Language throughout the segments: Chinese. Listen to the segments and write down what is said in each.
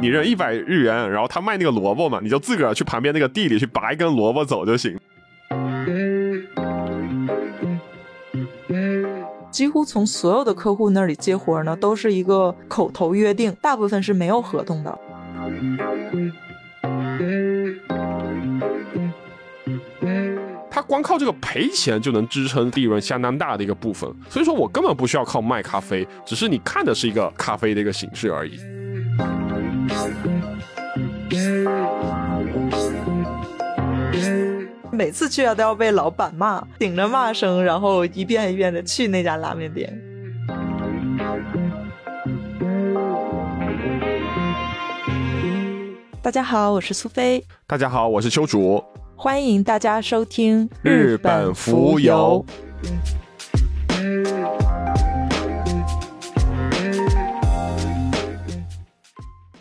你扔一百日元，然后他卖那个萝卜嘛，你就自个儿去旁边那个地里去拔一根萝卜走就行。几乎从所有的客户那里接活呢，都是一个口头约定，大部分是没有合同的。他光靠这个赔钱就能支撑利润相当大的一个部分，所以说我根本不需要靠卖咖啡，只是你看的是一个咖啡的一个形式而已。每次去啊都要被老板骂，顶着骂声，然后一遍一遍的去那家拉面店。大家好，我是苏菲。大家好，我是秋主。欢迎大家收听日本浮游。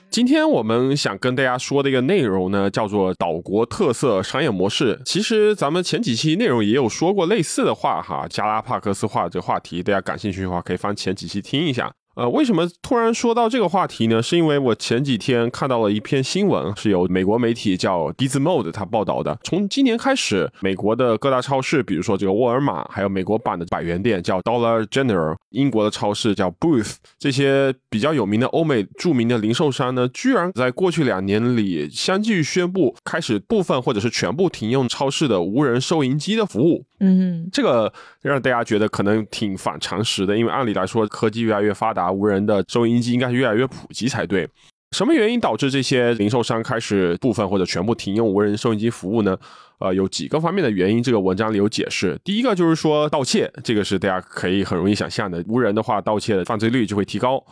今天我们想跟大家说的一个内容呢，叫做岛国特色商业模式。其实咱们前几期内容也有说过类似的话哈，加拉帕克斯化这个话题，大家感兴趣的话可以翻前几期听一下。呃，为什么突然说到这个话题呢？是因为我前几天看到了一篇新闻，是由美国媒体叫 Gizmodo 他报道的。从今年开始，美国的各大超市，比如说这个沃尔玛，还有美国版的百元店叫 Dollar General，英国的超市叫 Booth，这些比较有名的欧美著名的零售商呢，居然在过去两年里相继宣布开始部分或者是全部停用超市的无人收银机的服务。嗯，这个让大家觉得可能挺反常识的，因为按理来说，科技越来越发达，无人的收音机应该是越来越普及才对。什么原因导致这些零售商开始部分或者全部停用无人收音机服务呢？呃，有几个方面的原因，这个文章里有解释。第一个就是说盗窃，这个是大家可以很容易想象的，无人的话，盗窃的犯罪率就会提高。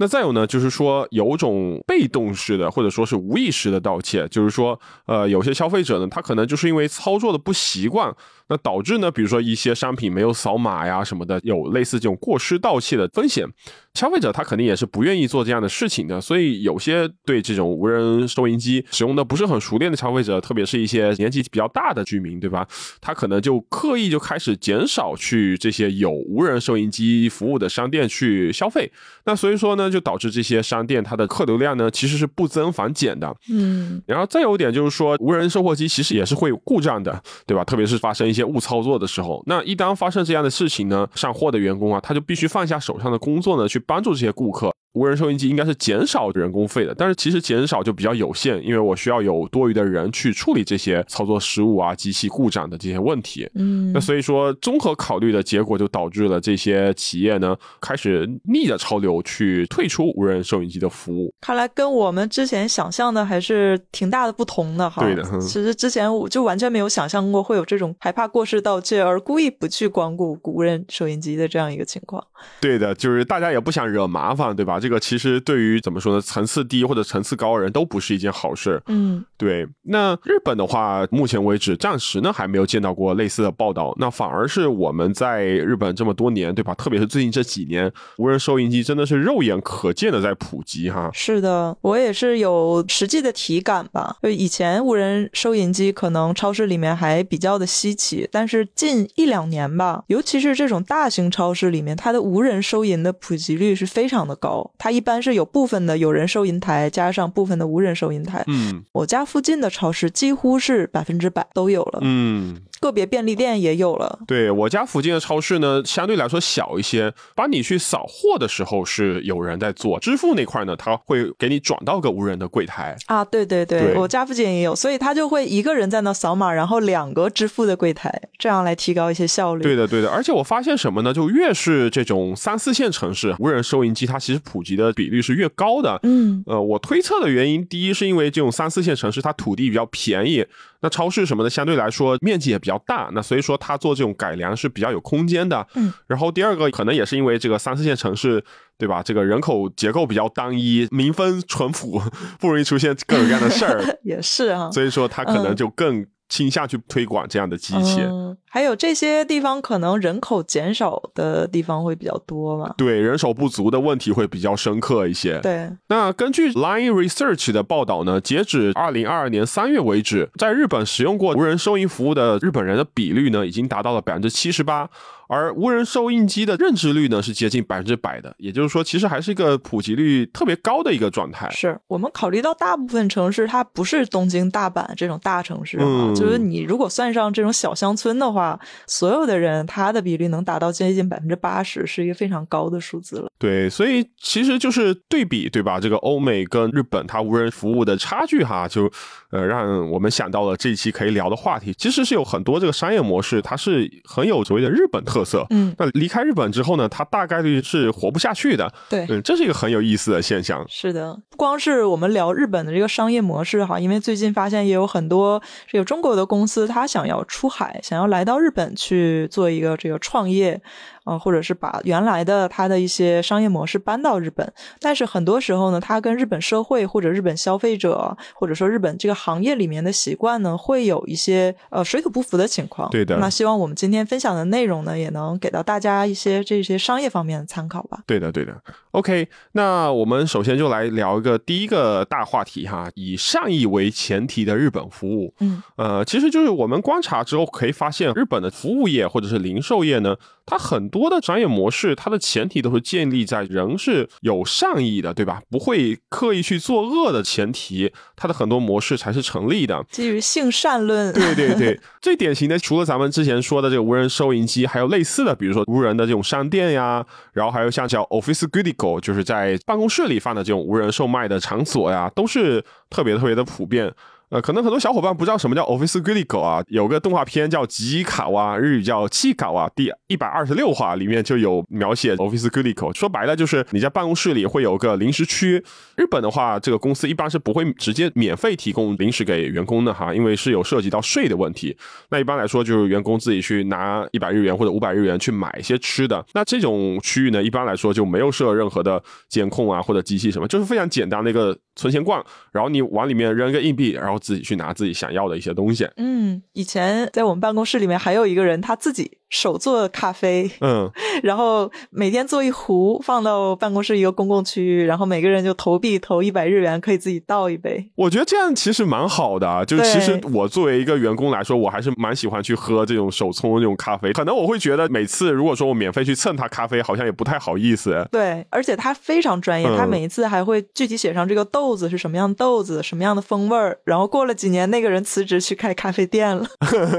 那再有呢，就是说有种被动式的或者说是无意识的盗窃，就是说，呃，有些消费者呢，他可能就是因为操作的不习惯。那导致呢，比如说一些商品没有扫码呀什么的，有类似这种过失盗窃的风险，消费者他肯定也是不愿意做这样的事情的。所以有些对这种无人收银机使用的不是很熟练的消费者，特别是一些年纪比较大的居民，对吧？他可能就刻意就开始减少去这些有无人收银机服务的商店去消费。那所以说呢，就导致这些商店它的客流量呢其实是不增反减的。嗯，然后再有一点就是说，无人售货机其实也是会故障的，对吧？特别是发生一些些误操作的时候，那一旦发生这样的事情呢，上货的员工啊，他就必须放下手上的工作呢，去帮助这些顾客。无人收音机应该是减少人工费的，但是其实减少就比较有限，因为我需要有多余的人去处理这些操作失误啊、机器故障的这些问题。嗯，那所以说综合考虑的结果，就导致了这些企业呢开始逆着潮流去退出无人收音机的服务。看来跟我们之前想象的还是挺大的不同的哈。对的，其实之前我就完全没有想象过会有这种害怕过失盗窃而故意不去光顾无人收音机的这样一个情况。对的，就是大家也不想惹麻烦，对吧？这个其实对于怎么说呢，层次低或者层次高的人都不是一件好事。嗯，对。那日本的话，目前为止暂时呢还没有见到过类似的报道。那反而是我们在日本这么多年，对吧？特别是最近这几年，无人收银机真的是肉眼可见的在普及哈。是的，我也是有实际的体感吧。就以前无人收银机可能超市里面还比较的稀奇，但是近一两年吧，尤其是这种大型超市里面，它的无人收银的普及率是非常的高。它一般是有部分的有人收银台，加上部分的无人收银台。嗯我家附近的超市几乎是百分之百都有了，嗯。个别便利店也有了。对我家附近的超市呢，相对来说小一些。帮你去扫货的时候是有人在做，支付那块呢，他会给你转到个无人的柜台。啊，对对对，对我家附近也有，所以他就会一个人在那扫码，然后两个支付的柜台，这样来提高一些效率。对的，对的。而且我发现什么呢？就越是这种三四线城市，无人收银机它其实普及的比率是越高的。嗯，呃，我推测的原因，第一是因为这种三四线城市它土地比较便宜，那超市什么的相对来说面积也比较大，那所以说它做这种改良是比较有空间的。嗯，然后第二个可能也是因为这个三四线城市，对吧？这个人口结构比较单一，民风淳朴，不容易出现各种各样的事儿，也是啊。所以说它可能嗯就更倾向去推广这样的机器。嗯，还有这些地方可能人口减少的地方会比较多嘛？对人手不足的问题会比较深刻一些。对，那根据 Line Research 的报道呢，截止二零二二年三月为止，在日本使用过无人收银服务的日本人的比率呢，已经达到了百分之七十八。而无人收音机的认知率呢是接近百分之百的，也就是说，其实还是一个普及率特别高的一个状态。是我们考虑到大部分城市它不是东京、大阪这种大城市啊，嗯就是你如果算上这种小乡村的话，所有的人他的比率能达到接近百分之八十，是一个非常高的数字了。对，所以其实就是对比，对吧？这个欧美跟日本它无人服务的差距哈，就呃让我们想到了这一期可以聊的话题。其实是有很多这个商业模式，它是很有所谓的日本特色。嗯，那离开日本之后呢，他大概率是活不下去的。对。嗯，这是一个很有意思的现象。是的，不光是我们聊日本的这个商业模式哈，因为最近发现也有很多这个中国的公司，它想要出海，想要来到日本去做一个这个创业，呃，或者是把原来的它的一些商业模式搬到日本。但是很多时候呢，它跟日本社会或者日本消费者，或者说日本这个行业里面的习惯呢，会有一些呃水土不服的情况。对的那希望我们今天分享的内容呢，也能给到大家一些这些商业方面的参考吧。对的，对的。OK，那我们首先就来聊一个第一个大话题哈，以善意为前提的日本服务。嗯，呃，其实就是我们观察之后可以发现，日本的服务业或者是零售业呢，它很多的商业模式，它的前提都是建立在人是有善意的，对吧？不会刻意去作恶的前提，它的很多模式才是成立的。基于性善论。对对对，最典型的除了咱们之前说的这个无人收银机，还有类似的，比如说无人的这种商店呀，然后还有像叫 Office Goodigo，就是在办公室里放的这种无人售卖的场所呀，都是特别特别的普遍。呃，可能很多小伙伴不知道什么叫 Office Goodigo 啊，有个动画片叫《吉卡哇》，日语叫《气卡哇》，第一百二十六话里面就有描写 Office Goodigo。说白了就是你在办公室里会有个零食区。日本的话，这个公司一般是不会直接免费提供零食给员工的哈，因为是有涉及到税的问题。那一般来说就是员工自己去拿一百日元或者五百日元去买一些吃的。那这种区域呢，一般来说就没有设任何的监控啊或者机器什么，就是非常简单的一个存钱罐，然后你往里面扔个硬币，然后自己去拿自己想要的一些东西。嗯，以前在我们办公室里面还有一个人，他自己手做咖啡，嗯，然后每天做一壶放到办公室一个公共区域，然后每个人就投币投一百日元，可以自己倒一杯。我觉得这样其实蛮好的啊。就其实我作为一个员工来说，我还是蛮喜欢去喝这种手冲这种咖啡。可能我会觉得每次如果说我免费去蹭他咖啡，好像也不太好意思。对，而且他非常专业，嗯他每一次还会具体写上这个豆子是什么样的豆子，什么样的风味儿。然后过了几年，那个人辞职去开咖啡店了。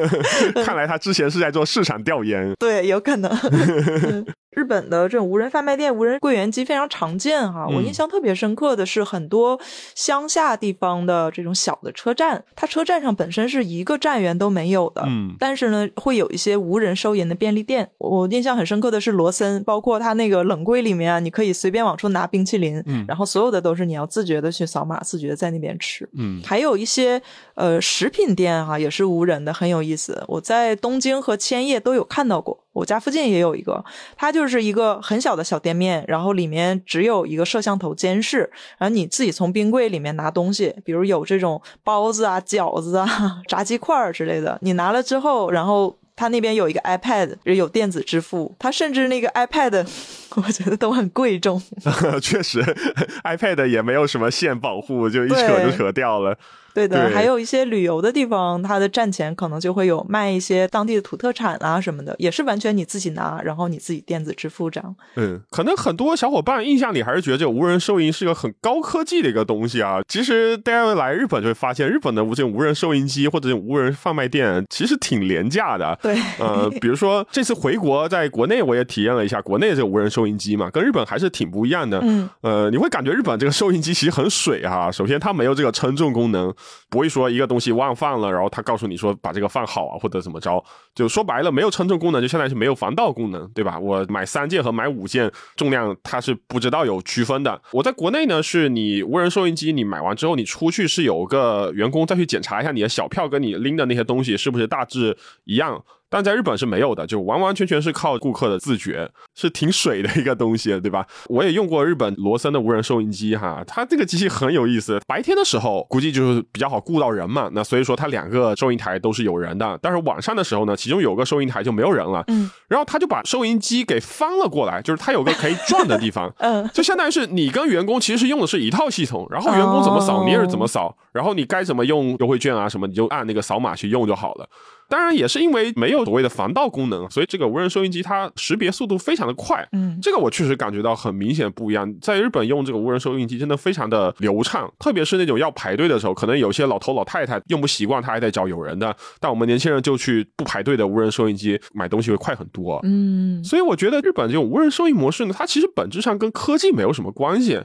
看来他之前是在做市场调研。对，有可能。嗯日本的这种无人贩卖店、无人柜员机非常常见哈。我嗯印象特别深刻的是，很多乡下地方的这种小的车站，它车站上本身是一个站员都没有的，嗯但是呢，会有一些无人收银的便利店。我印象很深刻的是罗森，包括它那个冷柜里面啊，你可以随便往出拿冰淇淋，嗯然后所有的都是你要自觉的去扫码，自觉地在那边吃。嗯还有一些呃食品店哈、也是无人的，很有意思。我在东京和千叶都有看到过，我家附近也有一个，它就是一个很小的小店面，然后里面只有一个摄像头监视，然后你自己从冰柜里面拿东西，比如有这种包子啊、饺子啊、炸鸡块儿之类的，你拿了之后，然后。它那边有一个 iPad，有电子支付，它甚至那个 iPad，我觉得都很贵重。确实，iPad 也没有什么线保护，就一扯就扯掉了。对的，对还有一些旅游的地方，它的站前可能就会有卖一些当地的土特产啊什么的，也是完全你自己拿，然后你自己电子支付这样。嗯，可能很多小伙伴印象里还是觉得这个无人收银是个很高科技的一个东西啊。其实大家来日本就会发现，日本的这种无人收银机或者这种无人贩卖店其实挺廉价的。对，呃，比如说这次回国，在国内我也体验了一下国内这个无人收银机嘛，跟日本还是挺不一样的。嗯，呃，你会感觉日本这个收音机其实很水啊。首先，它没有这个称重功能，不会说一个东西忘放了，然后它告诉你说把这个放好啊，或者怎么着。就说白了，没有称重功能，就相当于是没有防盗功能，对吧？我买三件和买五件重量，它是不知道有区分的。我在国内呢，是你无人收音机，你买完之后，你出去是有个员工再去检查一下你的小票跟你拎的那些东西是不是大致一样。但在日本是没有的，就完完全全是靠顾客的自觉，是挺水的一个东西，对吧？我也用过日本罗森的无人收银机哈，它这个机器很有意思。白天的时候估计就是比较好雇到人嘛，那所以说它两个收银台都是有人的。但是晚上的时候呢，其中有个收银台就没有人了，嗯，然后他就把收银机给翻了过来，就是它有个可以转的地方，嗯，就相当于是你跟员工其实是用的是一套系统，然后员工怎么扫哦你也是怎么扫，然后你该怎么用优惠券啊什么，你就按那个扫码去用就好了。当然也是因为没有所谓的防盗功能，所以这个无人收音机它识别速度非常的快。嗯，这个我确实感觉到很明显不一样。在日本用这个无人收音机真的非常的流畅，特别是那种要排队的时候，可能有些老头老太太用不习惯，他还得找有人的。但我们年轻人就去不排队的无人收音机买东西会快很多。嗯，所以我觉得日本这种无人收音模式呢，它其实本质上跟科技没有什么关系。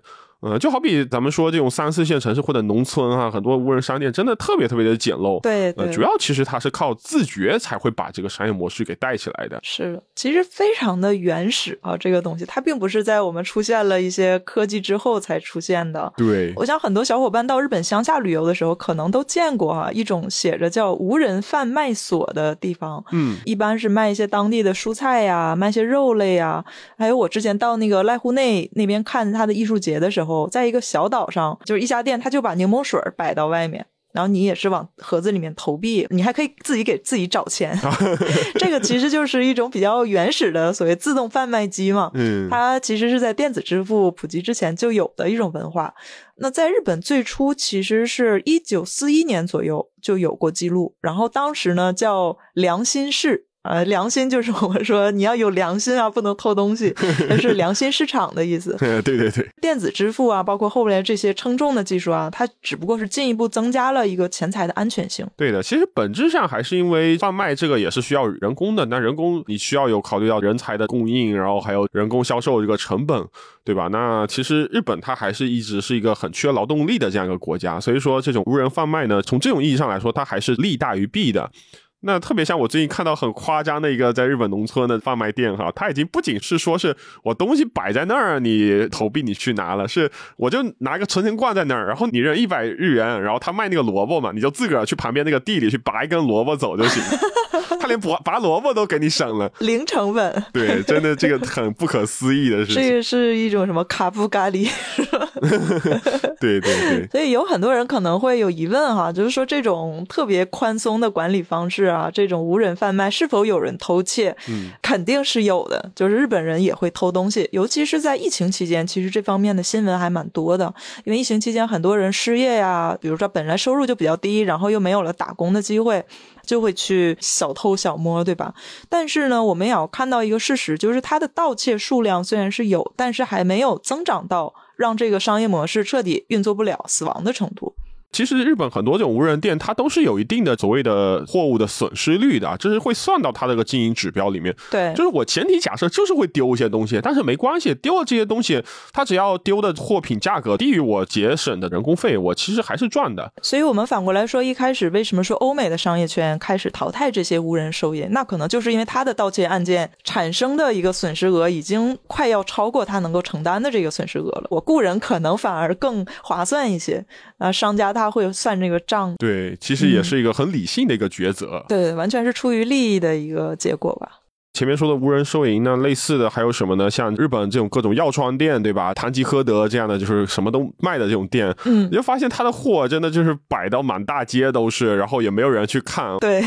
嗯，就好比咱们说这种三四线城市或者农村啊，很多无人商店真的特别特别的简陋。对对，主要其实它是靠自觉才会把这个商业模式给带起来的。是，其实非常的原始啊，这个东西它并不是在我们出现了一些科技之后才出现的。对，我想很多小伙伴到日本乡下旅游的时候，可能都见过啊一种写着叫无人贩卖所的地方。嗯，一般是卖一些当地的蔬菜呀，卖些肉类呀。还有我之前到那个濑户内那边看他的艺术节的时候。在一个小岛上，就是一家店，他就把柠檬水摆到外面，然后你也是往盒子里面投币，你还可以自己给自己找钱。这个其实就是一种比较原始的所谓自动贩卖机嘛。嗯，它其实是在电子支付普及之前就有的一种文化。那在日本最初其实是一九四一年左右就有过记录，然后当时呢叫良心市。呃，良心就是我们说你要有良心啊，不能偷东西，那是良心市场的意思。对对对，电子支付啊，包括后来这些称重的技术啊，它只不过是进一步增加了一个钱财的安全性。对的，其实本质上还是因为贩卖这个也是需要人工的，那人工你需要有考虑到人才的供应，然后还有人工销售这个成本，对吧？那其实日本它还是一直是一个很缺劳动力的这样一个国家，所以说这种无人贩卖呢，从这种意义上来说，它还是利大于弊的。那特别像我最近看到很夸张的一个在日本农村的贩卖店哈，他已经不仅是说是我东西摆在那儿，你投币你去拿了，是我就拿个存钱罐在那儿，然后你扔一百日元，然后他卖那个萝卜嘛，你就自个儿去旁边那个地里去拔一根萝卜走就行，他连拔拔萝卜都给你省了，零成本。对，真的这个很不可思议的事情。这个是一种什么卡布咖喱？对对对。所以有很多人可能会有疑问哈，就是说这种特别宽松的管理方式。啊，这种无人贩卖是否有人偷窃？嗯，肯定是有的。就是日本人也会偷东西，尤其是在疫情期间，其实这方面的新闻还蛮多的。因为疫情期间很多人失业呀，比如说本来收入就比较低，然后又没有了打工的机会，就会去小偷小摸，对吧？但是呢，我们也要看到一个事实，就是它的盗窃数量虽然是有，但是还没有增长到让这个商业模式彻底运作不了、死亡的程度。其实日本很多这种无人店，它都是有一定的所谓的货物的损失率的，这是会算到它这个经营指标里面。对，就是我前提假设就是会丢一些东西，但是没关系，丢了这些东西，它只要丢的货品价格低于我节省的人工费，我其实还是赚的。所以，我们反过来说，一开始为什么说欧美的商业圈开始淘汰这些无人收银？那可能就是因为它的盗窃案件产生的一个损失额已经快要超过它能够承担的这个损失额了。我雇人可能反而更划算一些。啊，商家他会算这个账，对，其实也是一个很理性的一个抉择，对，完全是出于利益的一个结果吧。前面说的无人收银呢，类似的还有什么呢？像日本这种各种药妆店，对吧？唐吉诃德这样的，就是什么都卖的这种店，嗯，你就发现他的货真的就是摆到满大街都是，然后也没有人去看，对，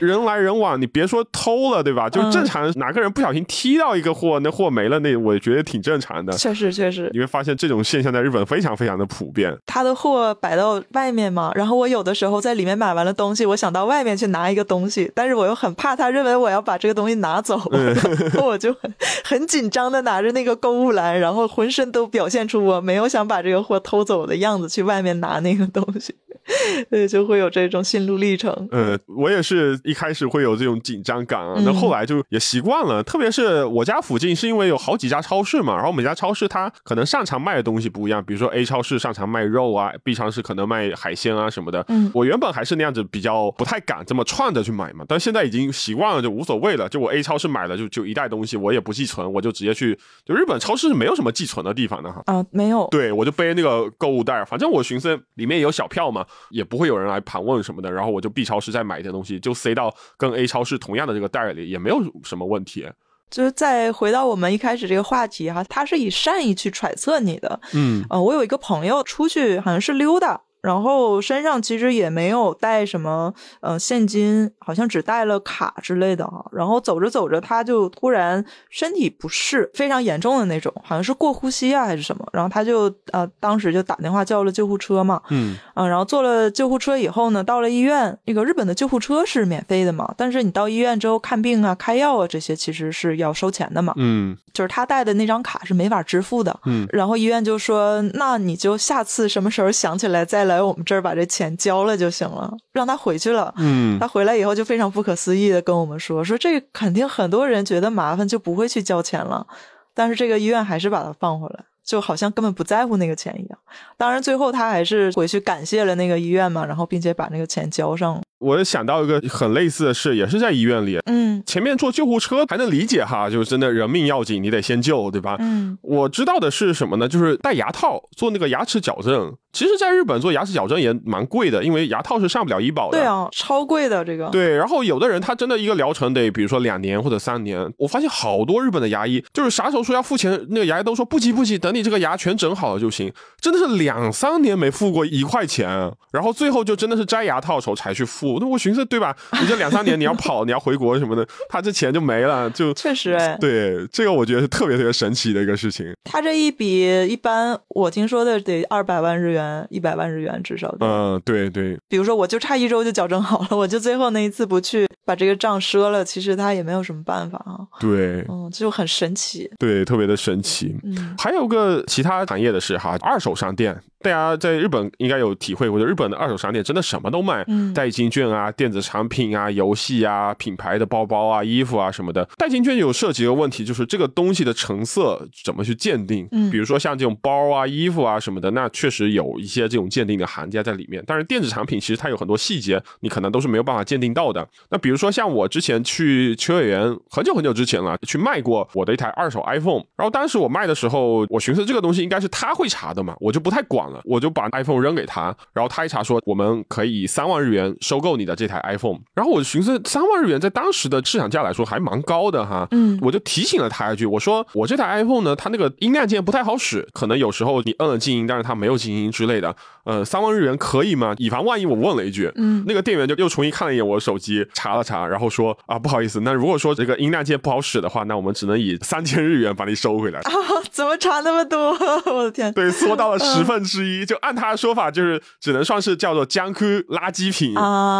人来人往，你别说偷了，对吧？就正常哪个人不小心踢到一个货，那货没了，那我觉得挺正常的。确实，确实，你会发现这种现象在日本非常非常的普遍。他的货摆到外面嘛，然后我有的时候在里面买完了东西，我想到外面去拿一个东西，但是我又很怕他认为我要把这个东西拿走。我就很很紧张的拿着那个购物篮，然后浑身都表现出我没有想把这个货偷走的样子，去外面拿那个东西，对，就会有这种心路历程。嗯，我也是一开始会有这种紧张感啊，那后来就也习惯了。特别是我家附近是因为有好几家超市嘛，然后每家超市它可能擅长卖的东西不一样，比如说 A 超市擅长卖肉啊，B 超市可能卖海鲜啊什么的。嗯，我原本还是那样子比较不太敢这么串着去买嘛，但现在已经习惯了，就无所谓了。就我 A 超市买了就就一袋东西，我也不寄存，我就直接去。就日本超市是没有什么寄存的地方的哈。啊，没有。对，我就背那个购物袋，反正我寻思里面有小票嘛，也不会有人来盘问什么的。然后我就 B 超市再买一些东西，就塞到跟 A 超市同样的这个袋里，也没有什么问题。就是再回到我们一开始这个话题哈，他是以善意去揣测你的。嗯，呃，我有一个朋友出去好像是溜达。然后身上其实也没有带什么呃现金，好像只带了卡之类的哈。然后走着走着，他就突然身体不适，非常严重的那种，好像是过呼吸啊还是什么。然后他就呃当时就打电话叫了救护车嘛，嗯啊，然后坐了救护车以后呢，到了医院，那个日本的救护车是免费的嘛，但是你到医院之后看病啊、开药啊这些其实是要收钱的嘛，嗯就是他带的那张卡是没法支付的。嗯然后医院就说，那你就下次什么时候想起来再来我们这儿把这钱交了就行了，让他回去了。嗯他回来以后就非常不可思议的跟我们说，说这肯定很多人觉得麻烦就不会去交钱了，但是这个医院还是把他放回来，就好像根本不在乎那个钱一样。当然最后他还是回去感谢了那个医院嘛，然后并且把那个钱交上了。我想到一个很类似的事，也是在医院里。嗯前面坐救护车还能理解哈，就是真的人命要紧，你得先救，对吧？嗯我知道的是什么呢？就是戴牙套做那个牙齿矫正。其实，在日本做牙齿矫正也蛮贵的，因为牙套是上不了医保的。对啊，超贵的这个。对，然后有的人他真的一个疗程得，比如说两年或者三年。我发现好多日本的牙医，就是啥时候说要付钱，那个牙医都说不急不急，等你这个牙全整好了就行。真的是两三年没付过一块钱，然后最后就真的是摘牙套的时候才去付。那我寻思，对吧？你这两三年你要跑，你要回国什么的，他这钱就没了，就确实哎，对这个我觉得是特别特别神奇的一个事情。他这一笔一般我听说的得二百万日元，一百万日元至少。嗯，对对，比如说，我就差一周就矫正好了，我就最后那一次不去把这个账赊了，其实他也没有什么办法啊。对嗯，就很神奇。对，特别的神奇。嗯还有个其他行业的事哈，二手商店，大家在日本应该有体会过，就日本的二手商店真的什么都卖，嗯代金券啊、电子产品啊、游戏啊、品牌的包包啊、衣服啊什么的。代金券有涉及一个问题，就是这个东西的成色怎么去鉴定？嗯比如说像这种包啊、衣服啊什么的，那确实有一些这种鉴定的行家在里面。但是电子产品其实它有很多细节，你可能都是没有办法鉴定到的。那比如说像我之前去秋叶原，很久很久之前了，去卖过我的一台二手 iPhone，然后当时我卖的时候，我寻思这个东西应该是他会查的嘛，我就不太管了，我就把 iPhone 扔给他，然后他一查说我们可以三万日元收购你的这台 iPhone，然后我就寻思三万日元在当时的市场价来说还蛮高的哈，嗯我就提醒了他一句，我说我这台 iPhone 呢，它那个音量键不太好使，可能有时候你摁了静音，但是它没有静音之类的。呃，三万日元可以吗？以防万一我问了一句，嗯那个店员就又重新看了一眼我的手机，查了查，然后说啊，不好意思，那如果说这个音量键不好使的话，那我们只能以三千日元把你收回来。啊，怎么差那么多？我的天！对，缩到了十分之一，就按他的说法，就是只能算是叫做江区垃圾品。啊，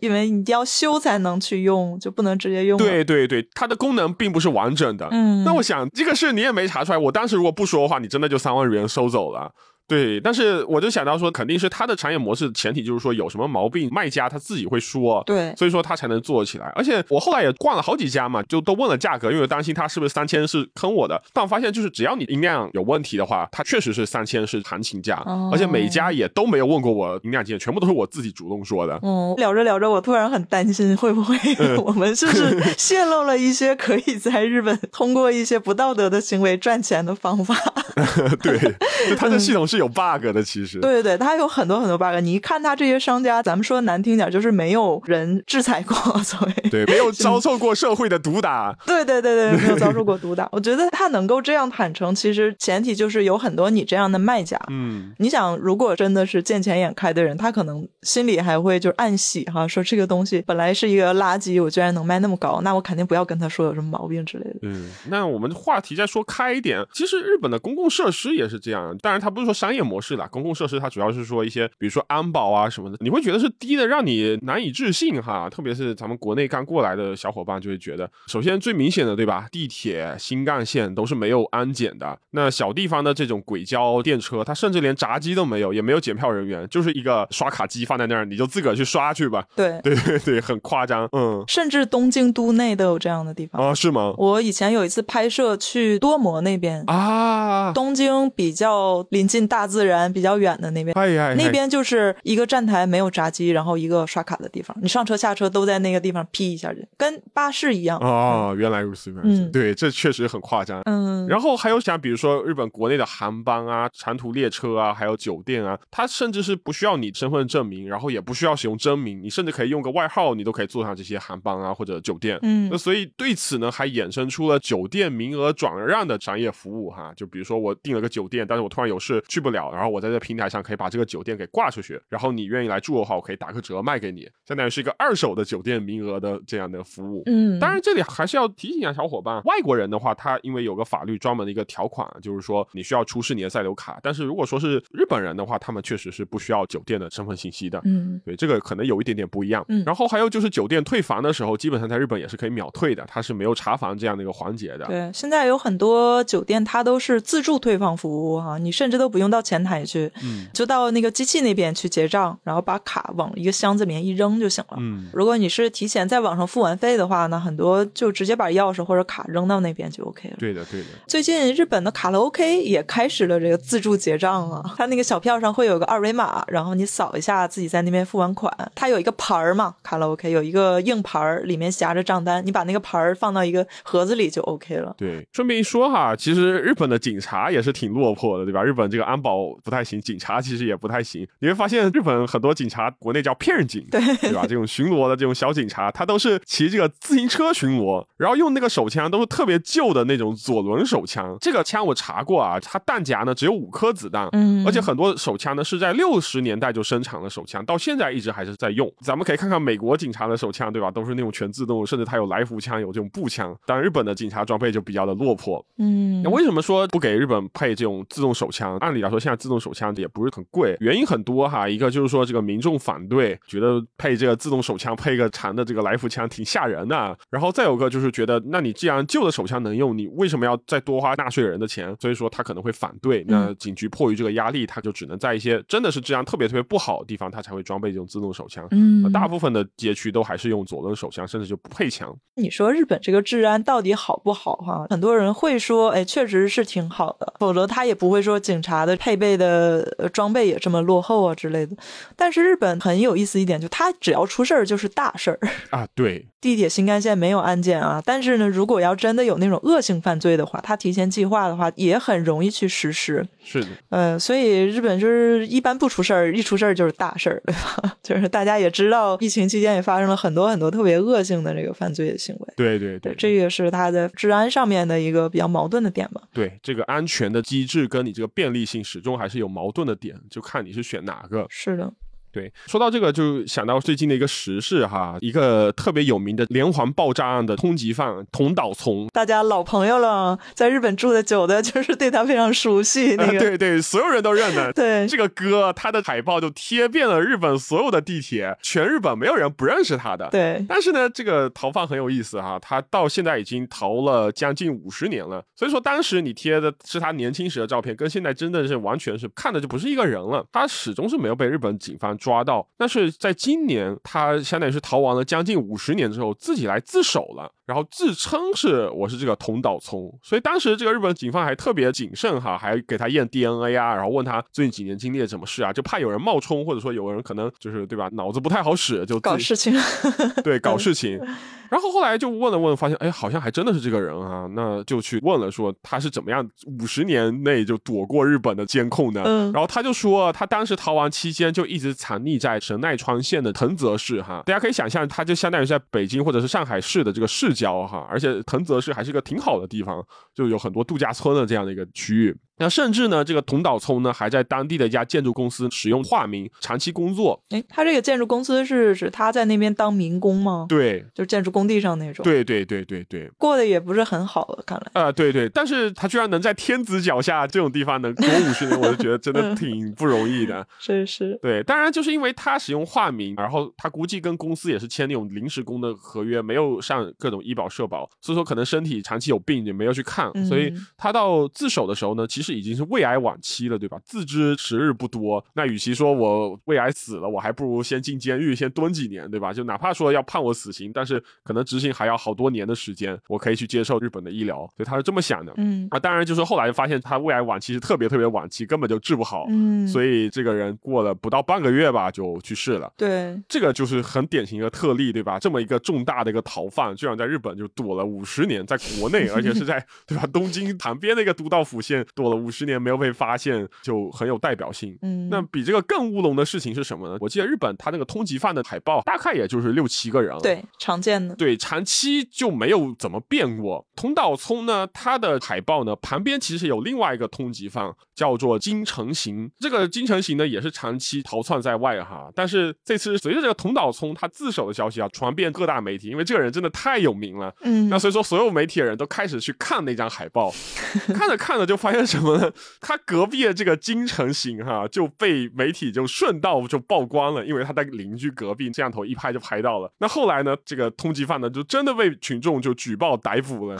因为你要修才能去用，就不能直接用。，对对对，它的功能并不是完整的。嗯那我想这个事你也没查出来，我当时如果不说的话，你真的就三万日元收走了。对，但是我就想到说，肯定是他的产业模式前提就是说有什么毛病，卖家他自己会说，对所以说他才能做起来。而且我后来也逛了好几家嘛，就都问了价格，因为我担心他是不是三千是坑我的。但我发现就是只要你音量有问题的话，它确实是三千是行情价，哦而且每家也都没有问过我音量键，全部都是我自己主动说的。嗯，聊着聊着，我突然很担心，会不会嗯我们是不是 泄露了一些可以在日本通过一些不道德的行为赚钱的方法？对，就他的系统是有 bug 的，其实。对对对，它有很多很多 bug。你一看它这些商家，咱们说难听点，就是没有人制裁过，所谓对，没有遭受过社会的毒打。对对对对，没有 遭受过毒打。我觉得他能够这样坦诚，其实前提就是有很多你这样的卖家。嗯，你想，如果真的是见钱眼开的人，他可能心里还会就是暗喜哈，说这个东西本来是一个垃圾，我居然能卖那么高，那我肯定不要跟他说有什么毛病之类的。嗯，那我们话题再说开一点，其实日本的公共设施也是这样，当然他不是说商业模式啦，公共设施它主要是说一些，比如说安保啊什么的，你会觉得是低的让你难以置信哈，特别是咱们国内刚过来的小伙伴就会觉得，首先最明显的对吧，地铁、新干线都是没有安检的，那小地方的这种轨交电车，它甚至连闸机都没有，也没有检票人员，就是一个刷卡机放在那儿，你就自个儿去刷去吧，对，对对对，很夸张，嗯，甚至东京都内都有这样的地方。啊是吗？我以前有一次拍摄去多摩那边，啊，东京比较临近大自然、比较远的那边。哎呀，那边就是一个站台没有闸机，然后一个刷卡的地方，你上车下车都在那个地方批一下去，跟巴士一样。哦，原来如此，原来如此。嗯对，这确实很夸张。嗯，然后还有像比如说日本国内的航班啊、长途列车啊，还有酒店啊，它甚至是不需要你身份证明，然后也不需要使用真名，你甚至可以用个外号，你都可以坐上这些航班啊或者酒店。嗯那所以对此呢，还衍生出了酒店名额转让的商业服务哈。就比如说我订了个酒店，但是我突然有事去去不了，然后我在这平台上可以把这个酒店给挂出去，然后你愿意来住的话，我可以打个折卖给你，相当于是一个二手的酒店名额的这样的服务。嗯，当然这里还是要提醒一下小伙伴，外国人的话，他因为有个法律专门的一个条款，就是说你需要出示你的在留卡，但是如果说是日本人的话，他们确实是不需要酒店的身份信息的。嗯对，这个可能有一点点不一样。嗯然后还有就是酒店退房的时候，基本上在日本也是可以秒退的，它是没有查房这样的一个环节的。对，现在有很多酒店它都是自助退房服务哈、你甚至都不用到前台去，嗯就到那个机器那边去结账，然后把卡往一个箱子里面一扔就行了。嗯，如果你是提前在网上付完费的话呢，很多就直接把钥匙或者卡扔到那边就 OK 了。对的，对的。最近日本的卡拉 OK 也开始了这个自助结账了，它那个小票上会有个二维码，然后你扫一下自己在那边付完款，它有一个牌儿嘛，卡拉 OK 有一个硬牌儿，里面夹着账单，你把那个牌儿放到一个盒子里就 OK 了。对，顺便一说哈，其实日本的警察也是挺落魄的，对吧？日本这个安保不太行，警察其实也不太行。你会发现，日本很多警察，国内叫片警，对对吧？这种巡逻的这种小警察，他都是骑这个自行车巡逻，然后用那个手枪都是特别旧的那种左轮手枪。这个枪我查过啊，它弹夹呢只有五颗子弹，嗯而且很多手枪呢是在六十年代就生产的手枪，到现在一直还是在用。咱们可以看看美国警察的手枪，对吧？都是那种全自动，甚至它有来福枪，有这种步枪。但，日本的警察装备就比较的落魄。嗯那为什么说不给日本配这种自动手枪？按理来说，现在自动手枪也不是很贵，原因很多哈。一个就是说这个民众反对，觉得配这个自动手枪配一个长的这个来福枪挺吓人的。然后再有个就是觉得，那你既然旧的手枪能用，你为什么要再多花纳税人的钱？所以说他可能会反对。那警局迫于这个压力，他就只能在一些真的是治安特别特别不好的地方，他才会装备这种自动手枪。嗯呃大部分的街区都还是用左轮手枪，甚至就不配枪。你说日本这个治安到底好不好哈？很多人会说，哎，确实是挺好的，否则他也不会说警察的配备的装备也这么落后啊之类的。但是日本很有意思一点，就他只要出事儿就是大事儿。啊，对，地铁新干线没有案件啊，但是呢，如果要真的有那种恶性犯罪的话，他提前计划的话，也很容易去实施。是的。呃，所以日本就是一般不出事儿，一出事儿就是大事儿，对吧？就是大家也知道，疫情期间也发生了很多很多特别恶性的这个犯罪的行为。对对对对，，这个是它的治安上面的一个比较矛盾的点吧。对这个安全的机制跟你这个便利性始终还是有矛盾的点，就看你是选哪个。是的，对，说到这个就想到最近的一个时事哈，一个特别有名的连环爆炸案的通缉犯桐岛聪。大家老朋友了，在日本住的久的，就是对他非常熟悉。那呃个，对对，所有人都认得。对这个哥，他的海报就贴遍了日本所有的地铁，全日本没有人不认识他的。对但是呢，这个逃犯很有意思哈，他到现在已经逃了将近五十年了。所以说，当时你贴的是他年轻时的照片，跟现在真的是完全是看的就不是一个人了。他始终是没有被日本警方抓到，但是在今年，他相当于是逃亡了将近五十年之后，自己来自首了。然后自称是我是这个桐岛聪，所以当时这个日本警方还特别谨慎哈，还给他验 DNA 啊，然后问他最近几年经历了什么事啊，就怕有人冒充，或者说有人可能就是对吧，脑子不太好使，就搞事情。对，搞事情。然后后来就问了问，发现哎，好像还真的是这个人啊，那就去问了，说他是怎么样五十年内就躲过日本的监控的。嗯然后他就说，他当时逃亡期间就一直藏匿在神奈川县的藤泽市哈，大家可以想象，他就相当于在北京或者是上海市的这个市郊哈，而且藤泽市还是个挺好的地方，就有很多度假村的这样的一个区域。那甚至呢，这个桐岛聪呢，还在当地的一家建筑公司使用化名长期工作。哎，他这个建筑公司是指他在那边当民工吗？对，就是建筑工地上那种。，对，对，对，对，对。过得也不是很好，看来。啊、对对，但是他居然能在天子脚下这种地方能躲五十年，我就觉得真的挺不容易的。是是，对，当然就是因为他使用化名，然后他估计跟公司也是签那种临时工的合约，没有上各种医保社保，所以说可能身体长期有病也没有去看，所以嗯他到自首的时候呢，其实已经是胃癌晚期了，对吧？自知时日不多，那与其说我胃癌死了，我还不如先进监狱，先蹲几年，对吧？就哪怕说要判我死刑，但是可能执行还要好多年的时间，我可以去接受日本的医疗，所以他是这么想的。嗯啊，当然就是后来发现他胃癌晚期是特别特别晚期，根本就治不好，嗯，所以这个人过了不到半个月吧就去世了。对，这个就是很典型的特例，对吧？这么一个重大的一个逃犯，居然在日本就躲了五十年，在国内，而且是在 对吧东京旁边那个都道府县躲了五十年没有被发现，就很有代表性。嗯，那比这个更乌龙的事情是什么呢？我记得日本它那个通缉犯的海报大概也就是六七个人了，对，常见的，对，长期就没有怎么变过。桐岛聪呢，他的海报呢旁边其实有另外一个通缉犯，叫做金城行。这个金城行呢也是长期逃窜在外哈，但是这次随着这个桐岛聪他自首的消息啊传遍各大媒体，因为这个人真的太有名了，嗯，那所以说所有媒体的人都开始去看那张海报，看着看着就发现什么呢？他隔壁的这个金城行哈 就被媒体就顺道就曝光了，因为他在邻居隔壁，摄像头一拍就拍到了。那后来呢，这个通缉犯呢就真的被群众就举报逮捕了，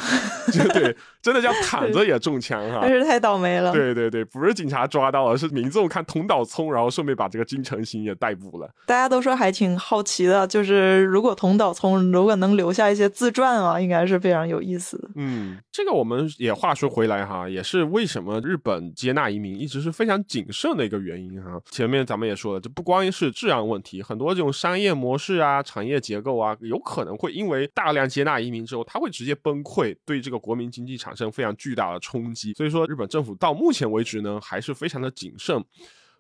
就 对，真的叫躺着也中枪哈。真是太倒霉了。对对对，不是警察抓到了，是民众看同岛聪，然后顺便把这个金城行也逮捕了。大家都说还挺好奇的，就是如果同岛聪如果能留下一些自传啊，应该是非常有意思的。嗯，这个我们也话说回来哈，也是为什么日本接纳移民一直是非常谨慎的一个原因哈。前面咱们也说了，这不光是治安问题，很多这种商业模式啊、产业结构啊，有可能会因为大量接纳移民之后，它会直接崩溃，对这个国民经济产生非常巨大的冲击。所以说，日本政府到目前为止呢，还是非常的谨慎。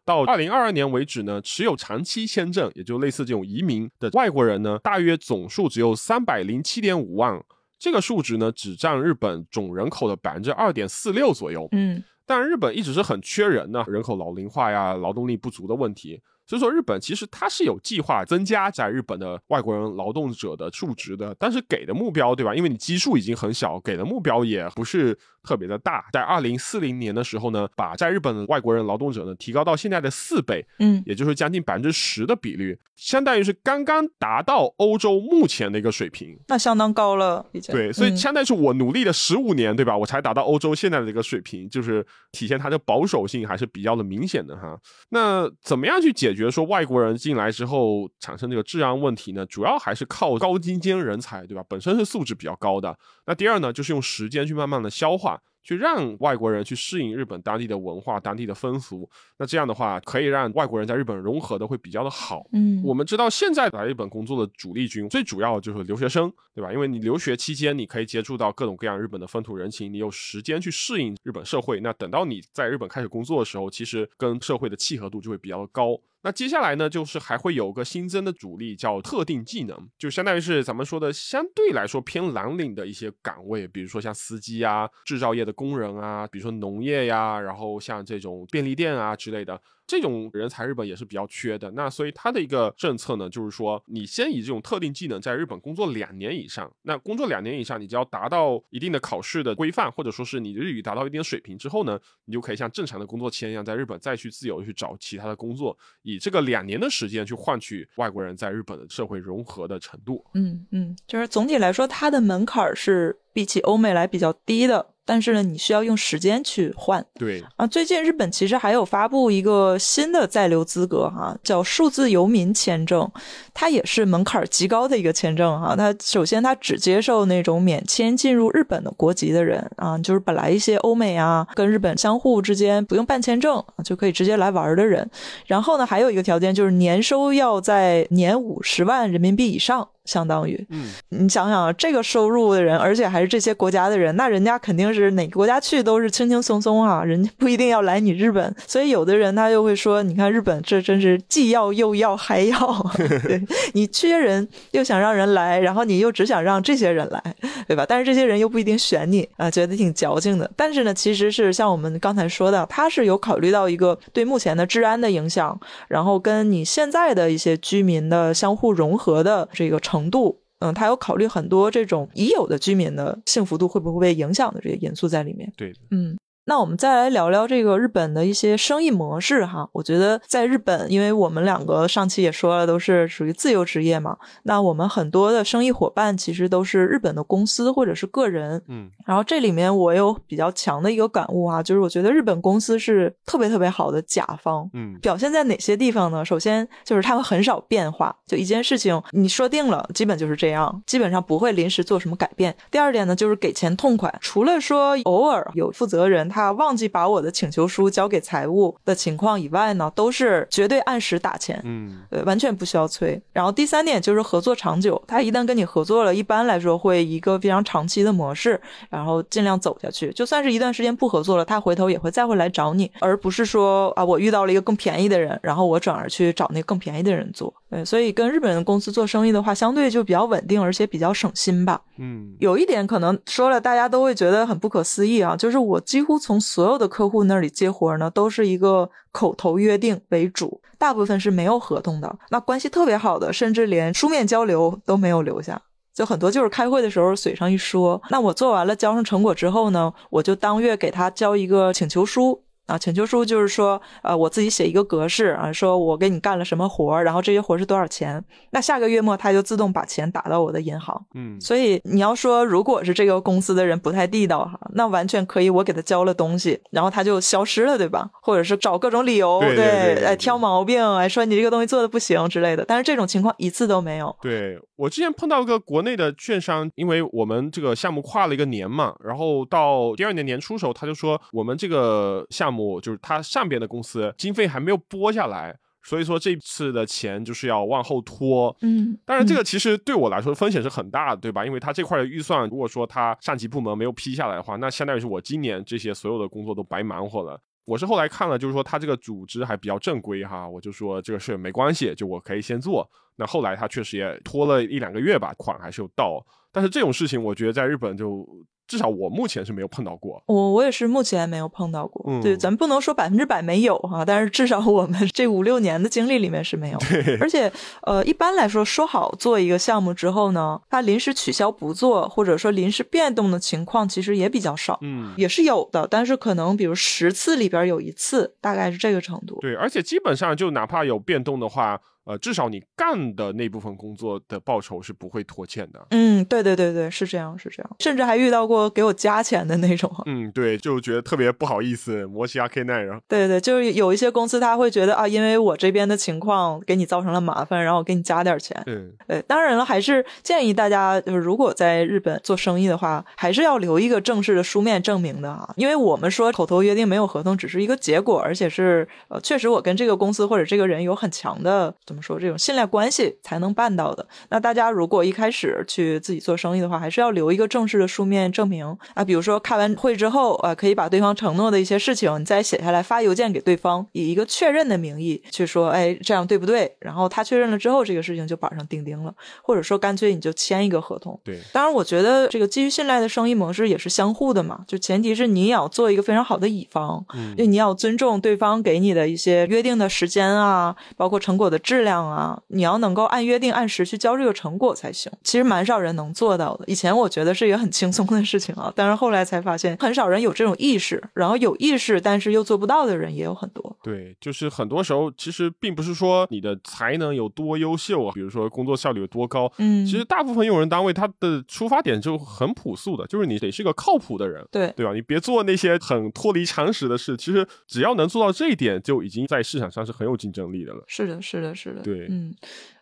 到二零二二年为止呢，持有长期签证，也就类似这种移民的外国人呢，大约总数只有三百零七点五万。这个数值呢，只占日本总人口的百分之二点四六左右。嗯，但日本一直是很缺人呢，人口老龄化呀、劳动力不足的问题。所以说，日本其实它是有计划增加在日本的外国人劳动者的数值的，但是给的目标，对吧？因为你基数已经很小，给的目标也不是特别的大。在二零四零年的时候呢，把在日本的外国人劳动者呢提高到现在的四倍，嗯，也就是将近百分之十的比率，相当于是刚刚达到欧洲目前的一个水平。那相当高了，已经。对，所以嗯相当于是我努力了十五年，对吧？我才达到欧洲现在的一个水平，就是体现它的保守性还是比较的明显的哈。那怎么样去解决说外国人进来之后产生这个治安问题呢？主要还是靠高精尖人才，对吧？本身是素质比较高的。那第二呢，就是用时间去慢慢的消化。去让外国人去适应日本当地的文化、当地的风俗，那这样的话可以让外国人在日本融合的会比较的好。嗯，我们知道现在来日本工作的主力军，最主要的就是留学生，对吧？因为你留学期间，你可以接触到各种各样日本的风土人情，你有时间去适应日本社会。那等到你在日本开始工作的时候，其实跟社会的契合度就会比较的高。那接下来呢，就是还会有个新增的主力叫特定技能，就相当于是咱们说的相对来说偏蓝领的一些岗位，比如说像司机啊、制造业的工人啊，比如说农业呀，然后像这种便利店啊之类的。这种人才日本也是比较缺的，那所以它的一个政策呢，就是说你先以这种特定技能在日本工作两年以上，那工作两年以上，你只要达到一定的考试的规范，或者说是你日语达到一定的水平之后呢，你就可以像正常的工作签一样，在日本再去自由去找其他的工作，以这个两年的时间去换取外国人在日本的社会融合的程度。嗯嗯，就是总体来说，它的门槛是比起欧美来比较低的，但是呢，你需要用时间去换。对，啊，最近日本其实还有发布一个新的在留资格哈、叫数字游民签证，它也是门槛儿极高的一个签证哈、它首先它只接受那种免签进入日本的国籍的人啊，就是本来一些欧美啊跟日本相互之间不用办签证就可以直接来玩儿的人。然后呢，还有一个条件就是年收要在年五十万人民币以上。相当于，嗯，你想想啊，这个收入的人，而且还是这些国家的人，那人家肯定是哪个国家去都是轻轻松松啊，人家不一定要来你日本。所以有的人他又会说，你看日本这真是既要又要还要，对你缺人又想让人来，然后你又只想让这些人来，对吧？但是这些人又不一定选你啊，觉得挺矫情的。但是呢，其实是像我们刚才说的，他是有考虑到一个对目前的治安的影响，然后跟你现在的一些居民的相互融合的这个程度。嗯，他有考虑很多这种已有的居民的幸福度会不会被影响的这些因素在里面。对，嗯，那我们再来聊聊这个日本的一些生意模式哈。我觉得在日本，因为我们两个上期也说了，都是属于自由职业嘛，那我们很多的生意伙伴其实都是日本的公司或者是个人。嗯，然后这里面我有比较强的一个感悟啊，就是我觉得日本公司是特别特别好的甲方。嗯，表现在哪些地方呢？首先就是他们很少变化，就一件事情你说定了，基本就是这样，基本上不会临时做什么改变。第二点呢，就是给钱痛快，除了说偶尔有负责人他他忘记把我的请求书交给财务的情况以外呢，都是绝对按时打钱，嗯，对，完全不需要催。然后第三点就是合作长久，他一旦跟你合作了，一般来说会一个非常长期的模式，然后尽量走下去。就算是一段时间不合作了，他回头也会再会来找你，而不是说啊，我遇到了一个更便宜的人，然后我转而去找那个更便宜的人做。对，所以跟日本的公司做生意的话，相对就比较稳定，而且比较省心吧。嗯，有一点可能说了，大家都会觉得很不可思议啊，就是我几乎从从所有的客户那里接活呢，都是一个口头约定为主，大部分是没有合同的。那关系特别好的，甚至连书面交流都没有留下，就很多就是开会的时候嘴上一说。那我做完了交上成果之后呢，我就当月给他交一个请求书。啊，请求书就是说，呃，我自己写一个格式啊，说我给你干了什么活儿，然后这些活是多少钱，那下个月末他就自动把钱打到我的银行。嗯，所以你要说，如果是这个公司的人不太地道哈，那完全可以我给他交了东西，然后他就消失了，对吧？或者是找各种理由，对对对对哎，挑毛病，哎，说你这个东西做的不行之类的。但是这种情况一次都没有。对我之前碰到一个国内的券商，因为我们这个项目跨了一个年嘛，然后到第二年年初时候，他就说我们这个项目就是他上边的公司经费还没有拨下来，所以说这次的钱就是要往后拖。嗯，当然，这个其实对我来说风险是很大的，对吧？因为他这块的预算，如果说他上级部门没有批下来的话，那相当于是我今年这些所有的工作都白忙活了。我是后来看了，就是说他这个组织还比较正规哈，我就说这个事没关系，就我可以先做。那后来他确实也拖了一两个月吧，款还是有到。但是这种事情，我觉得在日本就至少我目前是没有碰到过。我我也是目前没有碰到过。嗯对，咱不能说百分之百没有哈，但是至少我们这五六年的经历里面是没有。而且，呃，一般来说，说好做一个项目之后呢，他临时取消不做，或者说临时变动的情况，其实也比较少。嗯，也是有的，但是可能比如十次里边有一次，大概是这个程度。对，而且基本上就哪怕有变动的话，呃，至少你干的那部分工作的报酬是不会拖欠的。嗯，对对对对，是这样是这样，甚至还遇到过给我加钱的那种。嗯，对，就觉得特别不好意思，摩西阿 K 奈，然后对对，就是有一些公司他会觉得啊，因为我这边的情况给你造成了麻烦，然后我给你加点钱。嗯，对，当然了，还是建议大家，就是如果在日本做生意的话，还是要留一个正式的书面证明的啊。因为我们说口头约定没有合同，只是一个结果，而且是呃，确实我跟这个公司或者这个人有很强的怎么说这种信赖关系才能办到的。那大家如果一开始去自己做生意的话，还是要留一个正式的书面证明啊。比如说开完会之后啊，可以把对方承诺的一些事情，你再写下来发邮件给对方，以一个确认的名义去说，哎，这样对不对？然后他确认了之后，这个事情就板上钉钉了。或者说干脆你就签一个合同。对，当然，我觉得这个基于信赖的生意模式也是相互的嘛，就前提是你也要做一个非常好的乙方，嗯就你要尊重对方给你的一些约定的时间啊，包括成果的质量啊，你要能够按约定按时去交这个成果才行。其实蛮少人能做到的。以前我觉得是一个很轻松的事情啊，但是后来才发现很少人有这种意识，然后有意识但是又做不到的人也有很多。对，就是很多时候其实并不是说你的才能有多优秀啊，比如说工作效率有多高，嗯，其实大部分用人单位他的出发点就很朴素的，就是你得是个靠谱的人。对。对吧？你别做那些很脱离常识的事。其实只要能做到这一点，就已经在市场上是很有竞争力的了。是的，是的，是的，对嗯。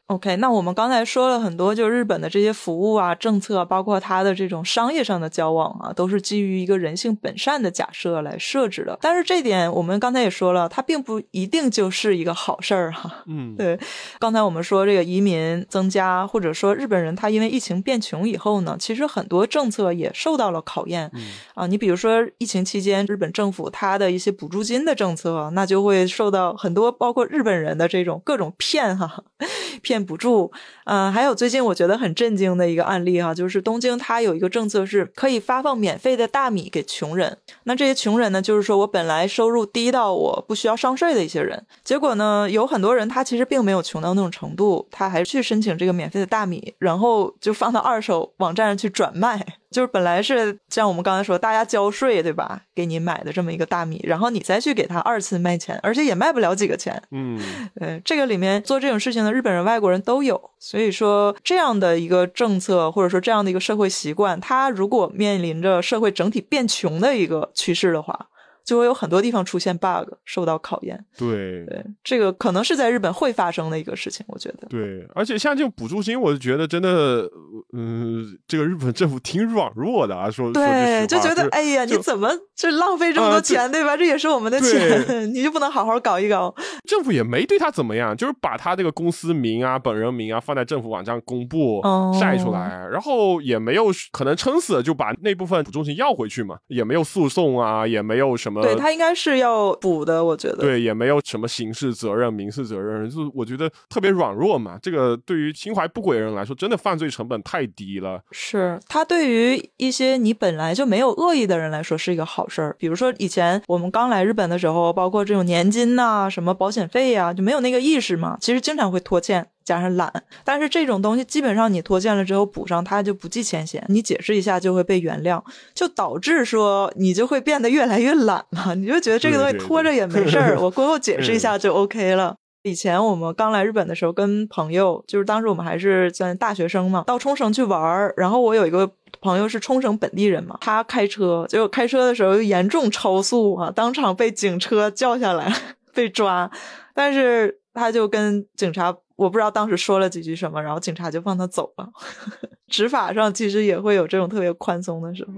OK，那我们刚才说了很多，就日本的这些服务啊、政策，包括它的这种商业上的交往啊，都是基于一个人性本善的假设来设置的。但是这点我们刚才也说了，它并不一定就是一个好事儿哈。嗯，对，刚才我们说这个移民增加，或者说日本人他因为疫情变穷以后呢，其实很多政策也受到了考验、嗯啊。你比如说疫情期间，日本政府它的一些补助金的政策，那就会受到很多包括日本人的这种各种骗哈，骗忍不住。嗯、还有最近我觉得很震惊的一个案例哈，就是东京它有一个政策是可以发放免费的大米给穷人。那这些穷人呢，就是说我本来收入低到我不需要上税的一些人，结果呢，有很多人他其实并没有穷到那种程度，他还去申请这个免费的大米，然后就放到二手网站上去转卖。就是本来是像我们刚才说，大家交税对吧？给你买的这么一个大米，然后你再去给他二次卖钱，而且也卖不了几个钱。嗯，呃，这个里面做这种事情的日本人、外国人都有，所以所以说这样的一个政策或者说这样的一个社会习惯，它如果面临着社会整体变穷的一个趋势的话，就会有很多地方出现 bug，受到考验。对对，这个可能是在日本会发生的一个事情，我觉得。对，而且像这种补助金，我就觉得真的，嗯，这个日本政府挺软弱的啊，说对，就觉得哎呀，你怎么这浪费这么多钱，对吧？这也是我们的钱，你就不能好好搞一搞？政府也没对他怎么样，就是把他这个公司名啊、本人名啊放在政府网站公布晒出来，然后也没有可能撑死就把那部分补助金要回去嘛，也没有诉讼啊，也没有什么。对他应该是要补的，我觉得。对，也没有什么刑事责任、民事责任，就是我觉得特别软弱嘛。这个对于心怀不轨的人来说，真的犯罪成本太低了。是他对于一些你本来就没有恶意的人来说是一个好事儿。比如说以前我们刚来日本的时候，包括这种年金呐、什么保险费呀，就没有那个意识嘛，其实经常会拖欠。加上懒，但是这种东西基本上你拖欠了之后补上，他就不计前嫌，你解释一下就会被原谅，就导致说你就会变得越来越懒嘛，你就觉得这个东西拖着也没事儿，我过后解释一下就 OK 了。以前我们刚来日本的时候，跟朋友就是当时我们还是算大学生嘛，到冲绳去玩儿，然后我有一个朋友是冲绳本地人嘛，他开车，结果开车的时候严重超速啊，当场被警车叫下来 被抓，但是他就跟警察。我不知道当时说了几句什么，然后警察就放他走了。执法上其实也会有这种特别宽松的时候。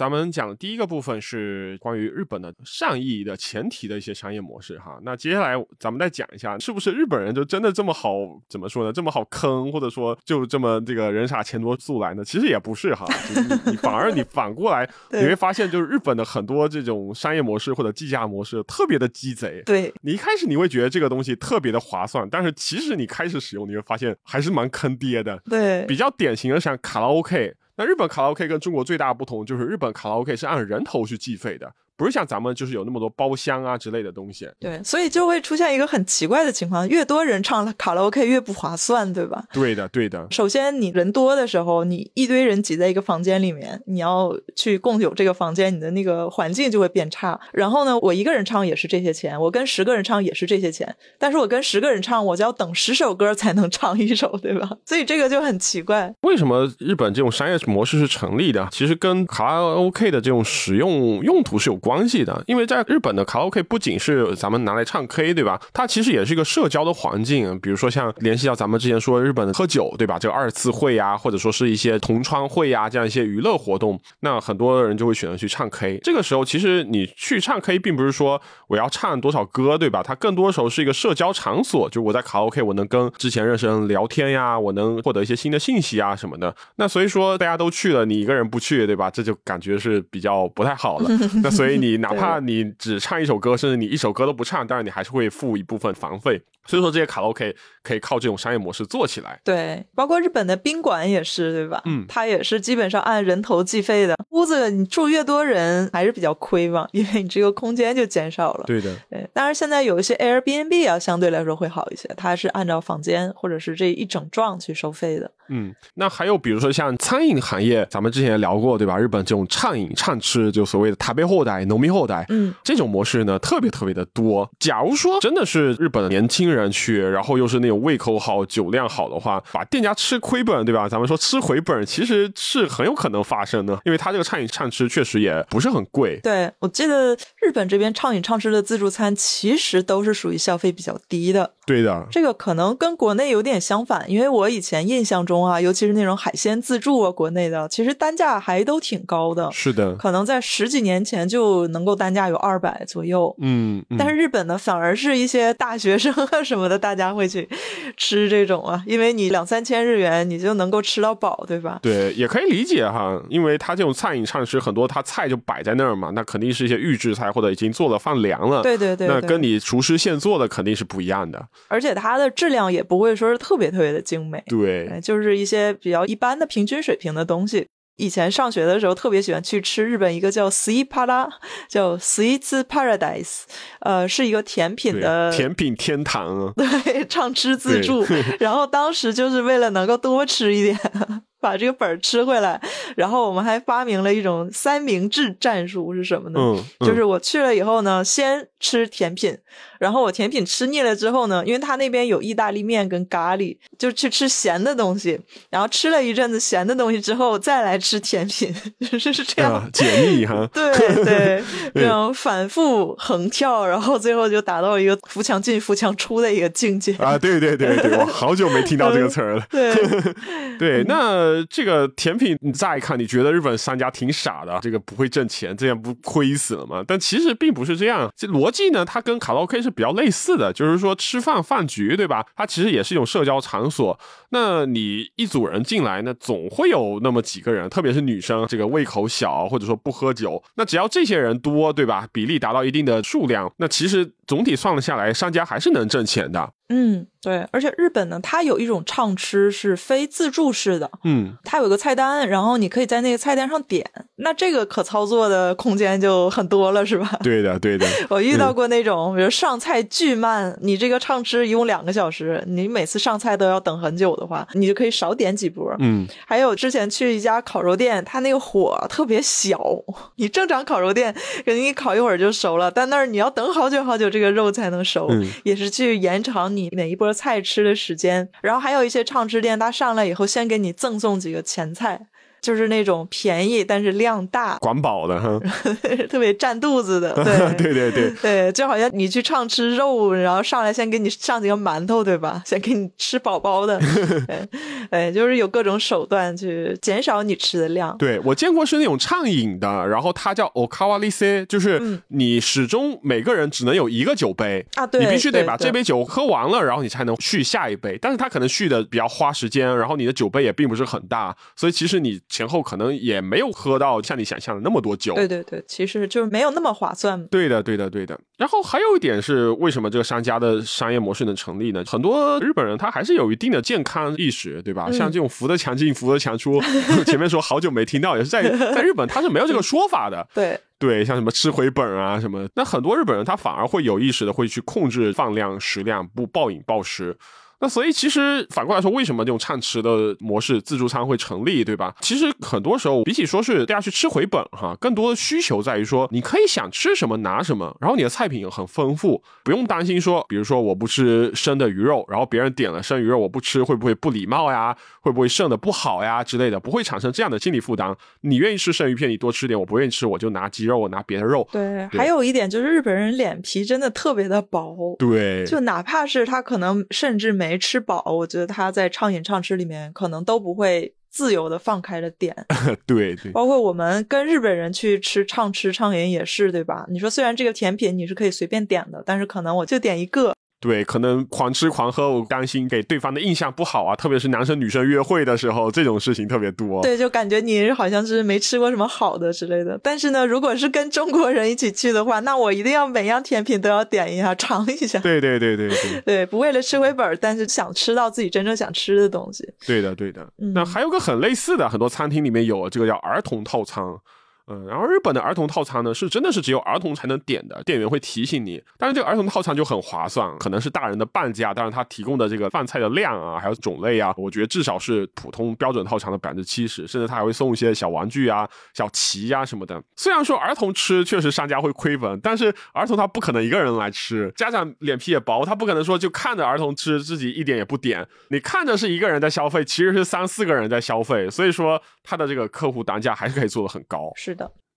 咱们讲的第一个部分是关于日本的善意的前提的一些商业模式哈。那接下来咱们再讲一下，是不是日本人就真的这么好？怎么说呢？这么好坑，或者说就这么这个人傻钱多速来呢？其实也不是哈，你反而你反过来 你会发现，就是日本的很多这种商业模式或者计价模式特别的鸡贼。对你一开始你会觉得这个东西特别的划算，但是其实你开始使用，你会发现还是蛮坑爹的。对，比较典型的像卡拉 OK。那日本卡拉 OK 跟中国最大不同就是，日本卡拉 OK 是按人头去计费的。不是像咱们就是有那么多包厢啊之类的东西，对，所以就会出现一个很奇怪的情况，越多人唱卡拉 OK 越不划算，对吧？对的，对的。首先，你人多的时候，你一堆人挤在一个房间里面，你要去共有这个房间，你的那个环境就会变差。然后呢，我一个人唱也是这些钱，我跟十个人唱也是这些钱，但是我跟十个人唱，我就要等十首歌才能唱一首，对吧？所以这个就很奇怪。为什么日本这种商业模式是成立的？其实跟卡拉 OK 的这种使用用途是有关关系的，因为在日本的卡拉 OK 不仅是咱们拿来唱 K，对吧？它其实也是一个社交的环境。比如说像联系到咱们之前说日本喝酒，对吧？这个二次会呀，或者说是一些同窗会呀，这样一些娱乐活动，那很多人就会选择去唱 K。这个时候，其实你去唱 K，并不是说我要唱多少歌，对吧？它更多时候是一个社交场所，就我在卡拉 OK，我能跟之前认识人聊天呀，我能获得一些新的信息啊什么的。那所以说大家都去了，你一个人不去，对吧？这就感觉是比较不太好了。那所以你哪怕你只唱一首歌，甚至你一首歌都不唱，当然你还是会付一部分房费。所以说这些卡拉 OK 可以靠这种商业模式做起来。对，包括日本的宾馆也是，对吧？嗯，它也是基本上按人头计费的。屋子你住越多人还是比较亏嘛，因为你这个空间就减少了。对的，对。当然现在有一些 Airbnb 啊，相对来说会好一些，它是按照房间或者是这一整幢去收费的。嗯，那还有比如说像餐饮行业，咱们之前也聊过，对吧？日本这种畅饮畅吃，就所谓的塔贝后代、农民后代，嗯，这种模式呢，特别特别的多。假如说真的是日本的年轻自然去，然后又是那种胃口好、酒量好的话，把店家吃亏本，对吧？咱们说吃回本，其实是很有可能发生的，因为他这个畅饮畅吃确实也不是很贵。对我记得日本这边畅饮畅吃的自助餐，其实都是属于消费比较低的。对的，这个可能跟国内有点相反，因为我以前印象中啊，尤其是那种海鲜自助啊，国内的其实单价还都挺高的。是的，可能在十几年前就能够单价有二百左右。嗯，但是日本呢，反而是一些大学生啊什么的，大家会去吃这种啊，因为你两三千日元你就能够吃到饱，对吧？对，也可以理解哈，因为他这种餐饮膳食，很多他菜就摆在那儿嘛，那肯定是一些预制菜或者已经做了放凉了。对对对，那跟你厨师现做的肯定是不一样的。而且它的质量也不会说是特别特别的精美，对，就是一些比较一般的平均水平的东西。以前上学的时候特别喜欢去吃日本一个叫 Sweet Para，叫 Sweets Paradise，呃，是一个甜品的甜品天堂啊。对，畅吃自助。然后当时就是为了能够多吃一点。把这个本儿吃回来。然后我们还发明了一种三明治战术是什么呢？嗯，就是我去了以后呢，先吃甜品，然后我甜品吃腻了之后呢，因为他那边有意大利面跟咖喱，就去吃咸的东西。然后吃了一阵子咸的东西之后，再来吃甜品，就是这样解腻哈。对 对，这样反复横跳，然后最后就达到一个扶墙进、扶墙出的一个境界啊！对对对对，我好久没听到这个词儿了。对对，那呃这个甜品你再看，你觉得日本商家挺傻的，这个不会挣钱，这样不亏死了吗？但其实并不是这样，这逻辑呢，它跟卡拉 OK 是比较类似的，就是说吃饭饭局，对吧？它其实也是一种社交场所。那你一组人进来呢，总会有那么几个人，特别是女生，这个胃口小或者说不喝酒，那只要这些人多，对吧？比例达到一定的数量，那其实总体算了下来，商家还是能挣钱的。嗯，对，而且日本呢，它有一种畅吃是非自助式的，嗯，它有个菜单，然后你可以在那个菜单上点，那这个可操作的空间就很多了，是吧？对的，对的。我遇到过那种，比如上菜巨慢，你这个畅吃一共两个小时，你每次上菜都要等很久的话，你就可以少点几波。嗯，还有之前去一家烤肉店，它那个火特别小，你正常烤肉店给你烤一会儿就熟了，但那儿你要等好久好久，这个肉才能熟，也是去延长你。你每一波菜吃的时间，然后还有一些唱吃店，他上来以后先给你赠送几个前菜。就是那种便宜但是量大、管饱的哈，特别占肚子的。对 对对对对，就好像你去畅吃肉，然后上来先给你上几个馒头，对吧？先给你吃饱饱的。哎，就是有各种手段去减少你吃的量。对我见过是那种畅饮的，然后它叫 okawalise，就是你始终每个人只能有一个酒杯啊，对，你必须得把这杯酒喝完了，然后你才能续下一杯。但是它可能续的比较花时间，然后你的酒杯也并不是很大，所以其实你。前后可能也没有喝到像你想象的那么多酒。对对对，其实就没有那么划算。对的，对的，对的。然后还有一点是，为什么这个商家的商业模式能成立呢？很多日本人他还是有一定的健康意识，对吧？像这种扶得强进，扶得强出，前面说好久没听到，也是在在日本他是没有这个说法的。对对，像什么吃回本啊什么，那很多日本人他反而会有意识的会去控制放量、食量，不暴饮暴食。那所以其实反过来说，为什么这种畅吃的模式自助餐会成立，对吧？其实很多时候比起说是大家去吃回本哈，更多的需求在于说，你可以想吃什么拿什么，然后你的菜品很丰富，不用担心说，比如说我不吃生的鱼肉，然后别人点了生鱼肉我不吃，会不会不礼貌呀？会不会剩的不好呀之类的？不会产生这样的心理负担。你愿意吃生鱼片，你多吃点；我不愿意吃，我就拿鸡肉，我拿别的肉。对，还有一点就是日本人脸皮真的特别的薄。对，就哪怕是他可能甚至没吃饱，我觉得他在畅饮畅吃里面可能都不会自由的放开了点。对对，包括我们跟日本人去吃畅吃畅饮也是，对吧？你说虽然这个甜品你是可以随便点的，但是可能我就点一个。对，可能狂吃狂喝，我担心给对方的印象不好啊。特别是男生女生约会的时候，这种事情特别多。对，就感觉你好像是没吃过什么好的之类的。但是呢，如果是跟中国人一起去的话，那我一定要每样甜品都要点一下，尝一下。对对对对对。对，不为了吃回本，但是想吃到自己真正想吃的东西。对的对的。那还有个很类似的，很多餐厅里面有这个叫儿童套餐。嗯，然后日本的儿童套餐呢，是真的是只有儿童才能点的，店员会提醒你。但是这个儿童套餐就很划算，可能是大人的半价，但是它提供的这个饭菜的量啊，还有种类啊，我觉得至少是普通标准套餐的百分之七十，甚至他还会送一些小玩具啊、小旗呀什么的。虽然说儿童吃确实商家会亏本，但是儿童他不可能一个人来吃，家长脸皮也薄，他不可能说就看着儿童吃，自己一点也不点。你看着是一个人在消费，其实是三四个人在消费，所以说他的这个客户单价还是可以做的很高。是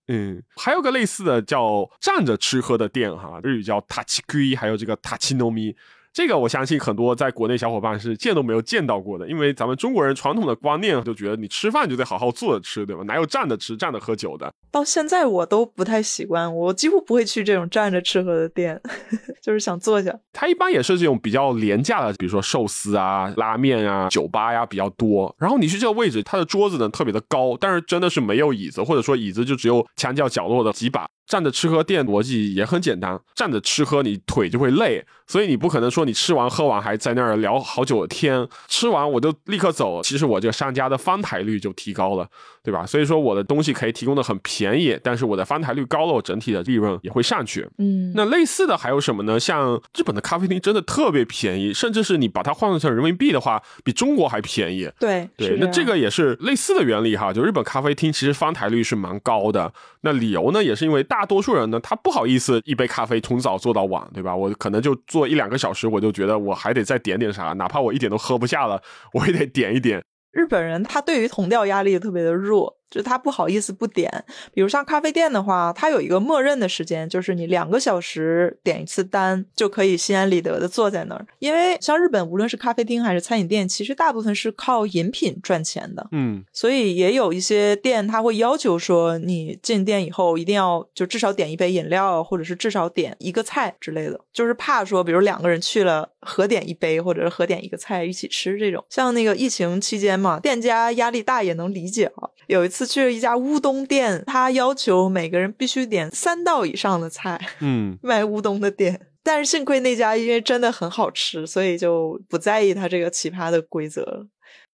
嗯，还有个类似的叫站着吃喝的店哈，日语叫塔奇龟，还有这个塔奇糯米。这个我相信很多在国内小伙伴是见都没有见到过的，因为咱们中国人传统的观念就觉得你吃饭就得好好坐着吃，对吧？哪有站着吃、站着喝酒的？到现在我都不太习惯，我几乎不会去这种站着吃喝的店，就是想坐下。它一般也是这种比较廉价的，比如说寿司啊、拉面啊、酒吧呀比较多。然后你去这个位置，它的桌子呢特别的高，但是真的是没有椅子，或者说椅子就只有墙角角落的几把。站着吃喝店逻辑也很简单，站着吃喝你腿就会累，所以你不可能说你吃完喝完还在那儿聊好久的天，吃完我就立刻走，其实我这个商家的翻台率就提高了，对吧？所以说我的东西可以提供的很便宜，但是我的翻台率高了，我整体的利润也会上去。嗯，那类似的还有什么呢？像日本的咖啡厅真的特别便宜，甚至是你把它换算成人民币的话，比中国还便宜。对对，那这个也是类似的原理哈，就日本咖啡厅其实翻台率是蛮高的。那理由呢，也是因为大大多数人呢，他不好意思一杯咖啡从早做到晚，对吧？我可能就做一两个小时，我就觉得我还得再点点啥，哪怕我一点都喝不下了，我也得点一点。日本人他对于同调压力特别的弱。就他不好意思不点，比如像咖啡店的话，它有一个默认的时间，就是你两个小时点一次单就可以心安理得的坐在那儿。因为像日本，无论是咖啡厅还是餐饮店，其实大部分是靠饮品赚钱的，嗯，所以也有一些店他会要求说，你进店以后一定要就至少点一杯饮料，或者是至少点一个菜之类的，就是怕说，比如两个人去了合点一杯，或者是合点一个菜一起吃这种。像那个疫情期间嘛，店家压力大也能理解啊。有一次。去了一家乌冬店，他要求每个人必须点三道以上的菜。嗯，卖乌冬的店，但是幸亏那家因为真的很好吃，所以就不在意他这个奇葩的规则。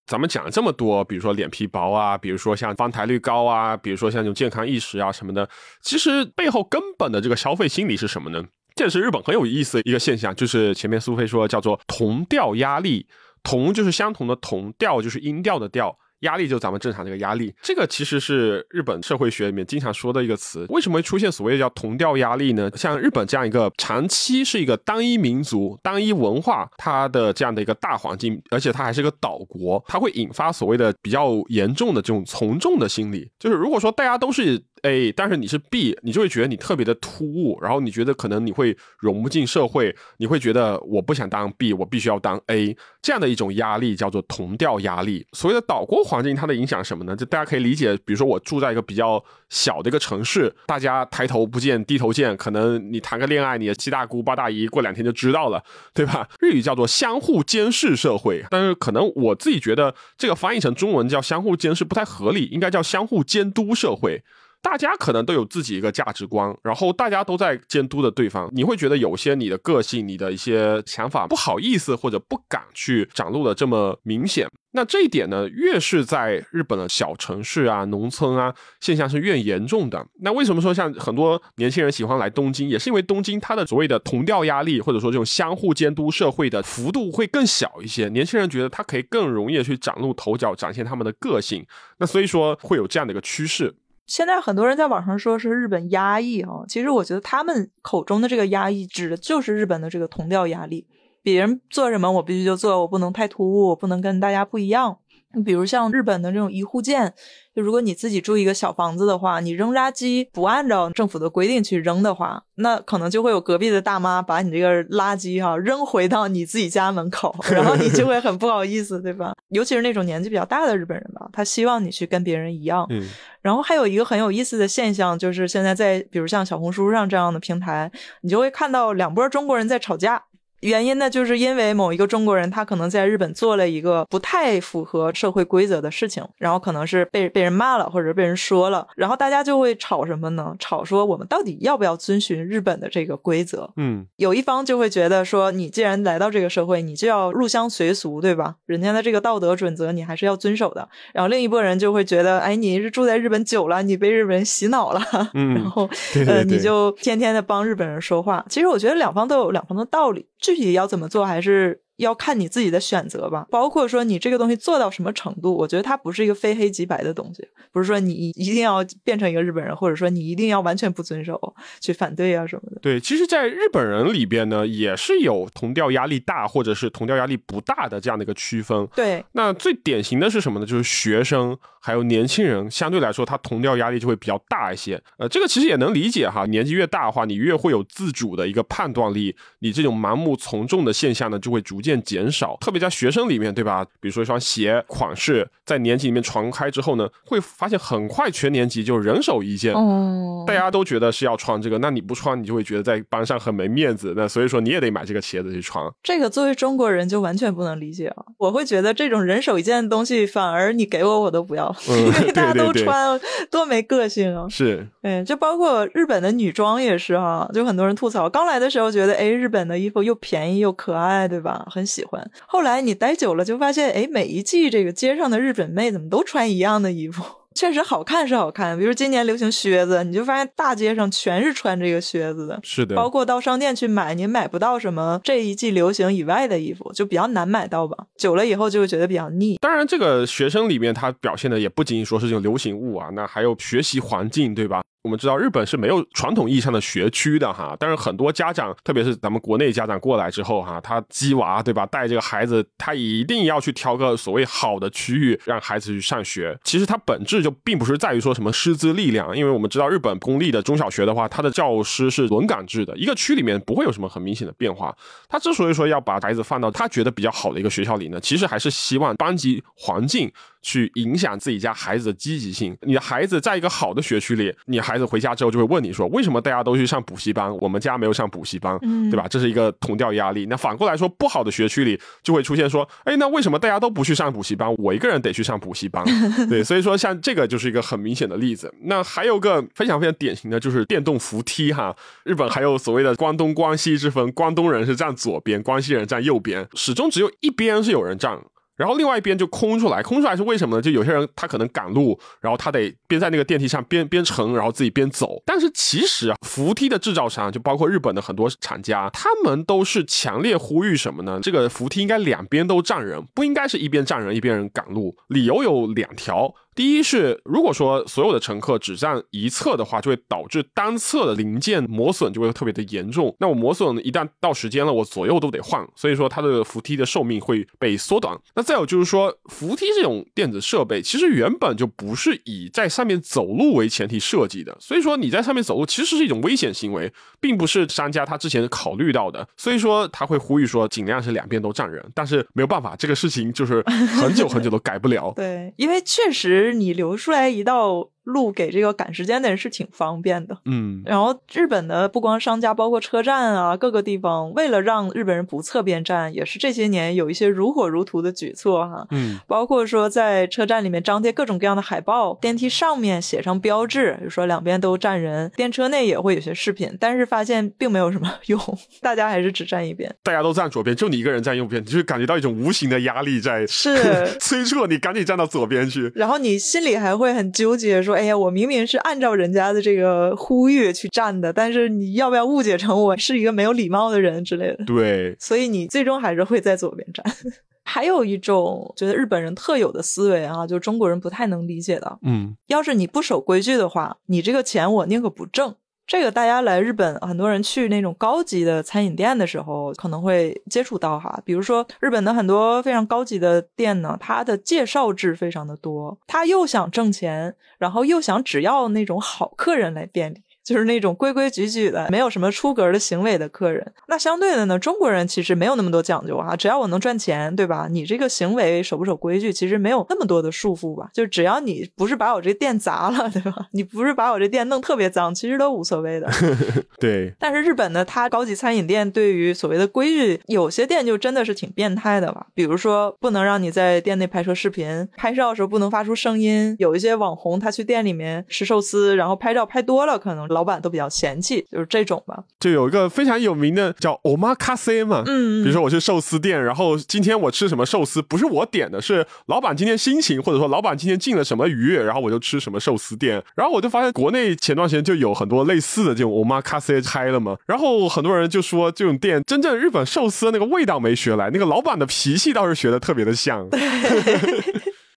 咱们讲了这么多，比如说脸皮薄啊，比如说像翻台率高啊，比如说像这种健康意识啊什么的，其实背后根本的这个消费心理是什么呢？这也是日本很有意思的一个现象，就是前面苏菲说叫做同调压力，同就是相同的同，调就是音调的调。压力就咱们正常这个压力，这个其实是日本社会学里面经常说的一个词。为什么会出现所谓的叫同调压力呢？像日本这样一个长期是一个单一民族、单一文化，它的这样的一个大环境，而且它还是个岛国，它会引发所谓的比较严重的这种从众的心理。就是如果说大家都是。A，但是你是 B，你就会觉得你特别的突兀，然后你觉得可能你会融不进社会，你会觉得我不想当 B，我必须要当 A，这样的一种压力叫做同调压力。所谓的岛国环境，它的影响什么呢？就大家可以理解，比如说我住在一个比较小的一个城市，大家抬头不见低头见，可能你谈个恋爱，你的七大姑八大姨过两天就知道了，对吧？日语叫做相互监视社会，但是可能我自己觉得这个翻译成中文叫相互监视不太合理，应该叫相互监督社会。大家可能都有自己一个价值观，然后大家都在监督的对方，你会觉得有些你的个性、你的一些想法不好意思或者不敢去展露的这么明显。那这一点呢，越是在日本的小城市啊、农村啊，现象是越严重的。那为什么说像很多年轻人喜欢来东京，也是因为东京它的所谓的同调压力，或者说这种相互监督社会的幅度会更小一些。年轻人觉得他可以更容易去崭露头角，展现他们的个性。那所以说会有这样的一个趋势。现在很多人在网上说是日本压抑啊，其实我觉得他们口中的这个压抑，指的就是日本的这个同调压力。别人做什么我必须就做，我不能太突兀，我不能跟大家不一样。你比如像日本的这种一户建。就如果你自己住一个小房子的话，你扔垃圾不按照政府的规定去扔的话，那可能就会有隔壁的大妈把你这个垃圾哈扔回到你自己家门口，然后你就会很不好意思，对吧？尤其是那种年纪比较大的日本人吧，他希望你去跟别人一样。嗯。然后还有一个很有意思的现象，就是现在在比如像小红书上这样的平台，你就会看到两波中国人在吵架。原因呢，就是因为某一个中国人，他可能在日本做了一个不太符合社会规则的事情，然后可能是被被人骂了，或者被人说了，然后大家就会吵什么呢？吵说我们到底要不要遵循日本的这个规则？嗯，有一方就会觉得说，你既然来到这个社会，你就要入乡随俗，对吧？人家的这个道德准则你还是要遵守的。然后另一拨人就会觉得，哎，你是住在日本久了，你被日本人洗脑了，然后呃，你就天天的帮日本人说话。其实我觉得两方都有两方的道理。具体要怎么做，还是？要看你自己的选择吧，包括说你这个东西做到什么程度，我觉得它不是一个非黑即白的东西，不是说你一定要变成一个日本人，或者说你一定要完全不遵守、去反对啊什么的。对，其实，在日本人里边呢，也是有同调压力大或者是同调压力不大的这样的一个区分。对，那最典型的是什么呢？就是学生还有年轻人，相对来说，他同调压力就会比较大一些。呃，这个其实也能理解哈，年纪越大的话，你越会有自主的一个判断力，你这种盲目从众的现象呢，就会逐渐。渐减少，特别在学生里面，对吧？比如说一双鞋款式在年级里面传开之后呢，会发现很快全年级就人手一件，哦，大家都觉得是要穿这个，那你不穿，你就会觉得在班上很没面子，那所以说你也得买这个鞋子去穿。这个作为中国人就完全不能理解啊！我会觉得这种人手一件的东西，反而你给我我都不要，嗯 因为大家都对对对穿，多没个性啊！是，对，就包括日本的女装也是哈、就很多人吐槽，刚来的时候觉得，哎，日本的衣服又便宜又可爱，对吧？很喜欢。后来你待久了，就发现，哎，每一季这个街上的日本妹怎么都穿一样的衣服？确实好看是好看，比如今年流行靴子，你就发现大街上全是穿这个靴子的。是的，包括到商店去买，你买不到什么这一季流行以外的衣服，就比较难买到吧。久了以后就会觉得比较腻。当然，这个学生里面他表现的也不仅仅说是这种流行物啊，那还有学习环境，对吧？我们知道日本是没有传统意义上的学区的哈，但是很多家长，特别是咱们国内家长过来之后哈，他鸡娃对吧，带这个孩子，他一定要去挑个所谓好的区域让孩子去上学。其实它本质就并不是在于说什么师资力量，因为我们知道日本公立的中小学的话，它的教师是轮岗制的，一个区里面不会有什么很明显的变化。他之所以说要把孩子放到他觉得比较好的一个学校里呢，其实还是希望班级环境去影响自己家孩子的积极性。你的孩子在一个好的学区里，你孩子回家之后就会问你说，为什么大家都去上补习班，我们家没有上补习班，嗯对吧？这是一个同调压力。那反过来说，不好的学区里就会出现说，哎，那为什么大家都不去上补习班，我一个人得去上补习班？对，所以说像这个就是一个很明显的例子。那还有个非常非常典型的就是电动扶梯哈，日本还有所谓的关东关西之分，关东人是站左边，关西人站右边，始终只有一边是有人站。然后另外一边就空出来，空出来是为什么呢？就有些人他可能赶路，然后他得边在那个电梯上边边乘，然后自己边走。但是其实啊，扶梯的制造商就包括日本的很多厂家，他们都是强烈呼吁什么呢？这个扶梯应该两边都站人，不应该是一边站人一边人赶路。理由有两条。第一是，如果说所有的乘客只占一侧的话，就会导致单侧的零件磨损就会特别的严重。那我磨损一旦到时间了，我左右都得换，所以说它的扶梯的寿命会被缩短。那再有就是说，扶梯这种电子设备其实原本就不是以在上面走路为前提设计的，所以说你在上面走路其实是一种危险行为，并不是商家他之前考虑到的。所以说他会呼吁说，尽量是两边都站人，但是没有办法，这个事情就是很久很久都改不了。对，因为确实你留出来一道路给这个赶时间的人是挺方便的。嗯，然后日本的不光商家，包括车站啊，各个地方，为了让日本人不侧边站，也是这些年有一些如火如荼的举措哈。嗯，包括说在车站里面张贴各种各样的海报，电梯上面写上标志，比如说两边都站人，电车内也会有些饰品，但是发现并没有什么用，大家还是只站一边。大家都站左边，就你一个人站右边，你就感觉到一种无形的压力在是 催促你赶紧站到左边去。然后你心里还会很纠结，说：“哎呀，我明明是按照人家的这个呼吁去站的，但是你要不要误解成我是一个没有礼貌的人之类的？”对，所以你最终还是会在左边站。还有一种觉得日本人特有的思维啊，就中国人不太能理解的，嗯，要是你不守规矩的话，你这个钱我宁可不挣。这个大家来日本，很多人去那种高级的餐饮店的时候，可能会接触到哈。比如说日本的很多非常高级的店呢，它的介绍制非常的多，他又想挣钱，然后又想只要那种好客人来店里。就是那种规规矩矩的，没有什么出格的行为的客人。那相对的呢，中国人其实没有那么多讲究啊，只要我能赚钱，对吧？你这个行为守不守规矩，其实没有那么多的束缚吧？就只要你不是把我这店砸了，对吧？你不是把我这店弄特别脏，其实都无所谓的。对，但是日本呢，它高级餐饮店对于所谓的规矩，有些店就真的是挺变态的吧。比如说，不能让你在店内拍摄视频，拍照的时候不能发出声音。有一些网红他去店里面吃寿司，然后拍照拍多了，可能老板都比较嫌弃，就是这种吧。就有一个非常有名的叫 omakase 嘛，嗯，比如说我去寿司店，然后今天我吃什么寿司，不是我点的，是老板今天心情，或者说老板今天进了什么鱼，然后我就吃什么寿司店。然后我就发现国内前段时间就有很多类似的这种 omakase 开了嘛，然后很多人就说这种店真正日本寿司的那个味道没学来，那个老板的脾气倒是学的特别的像。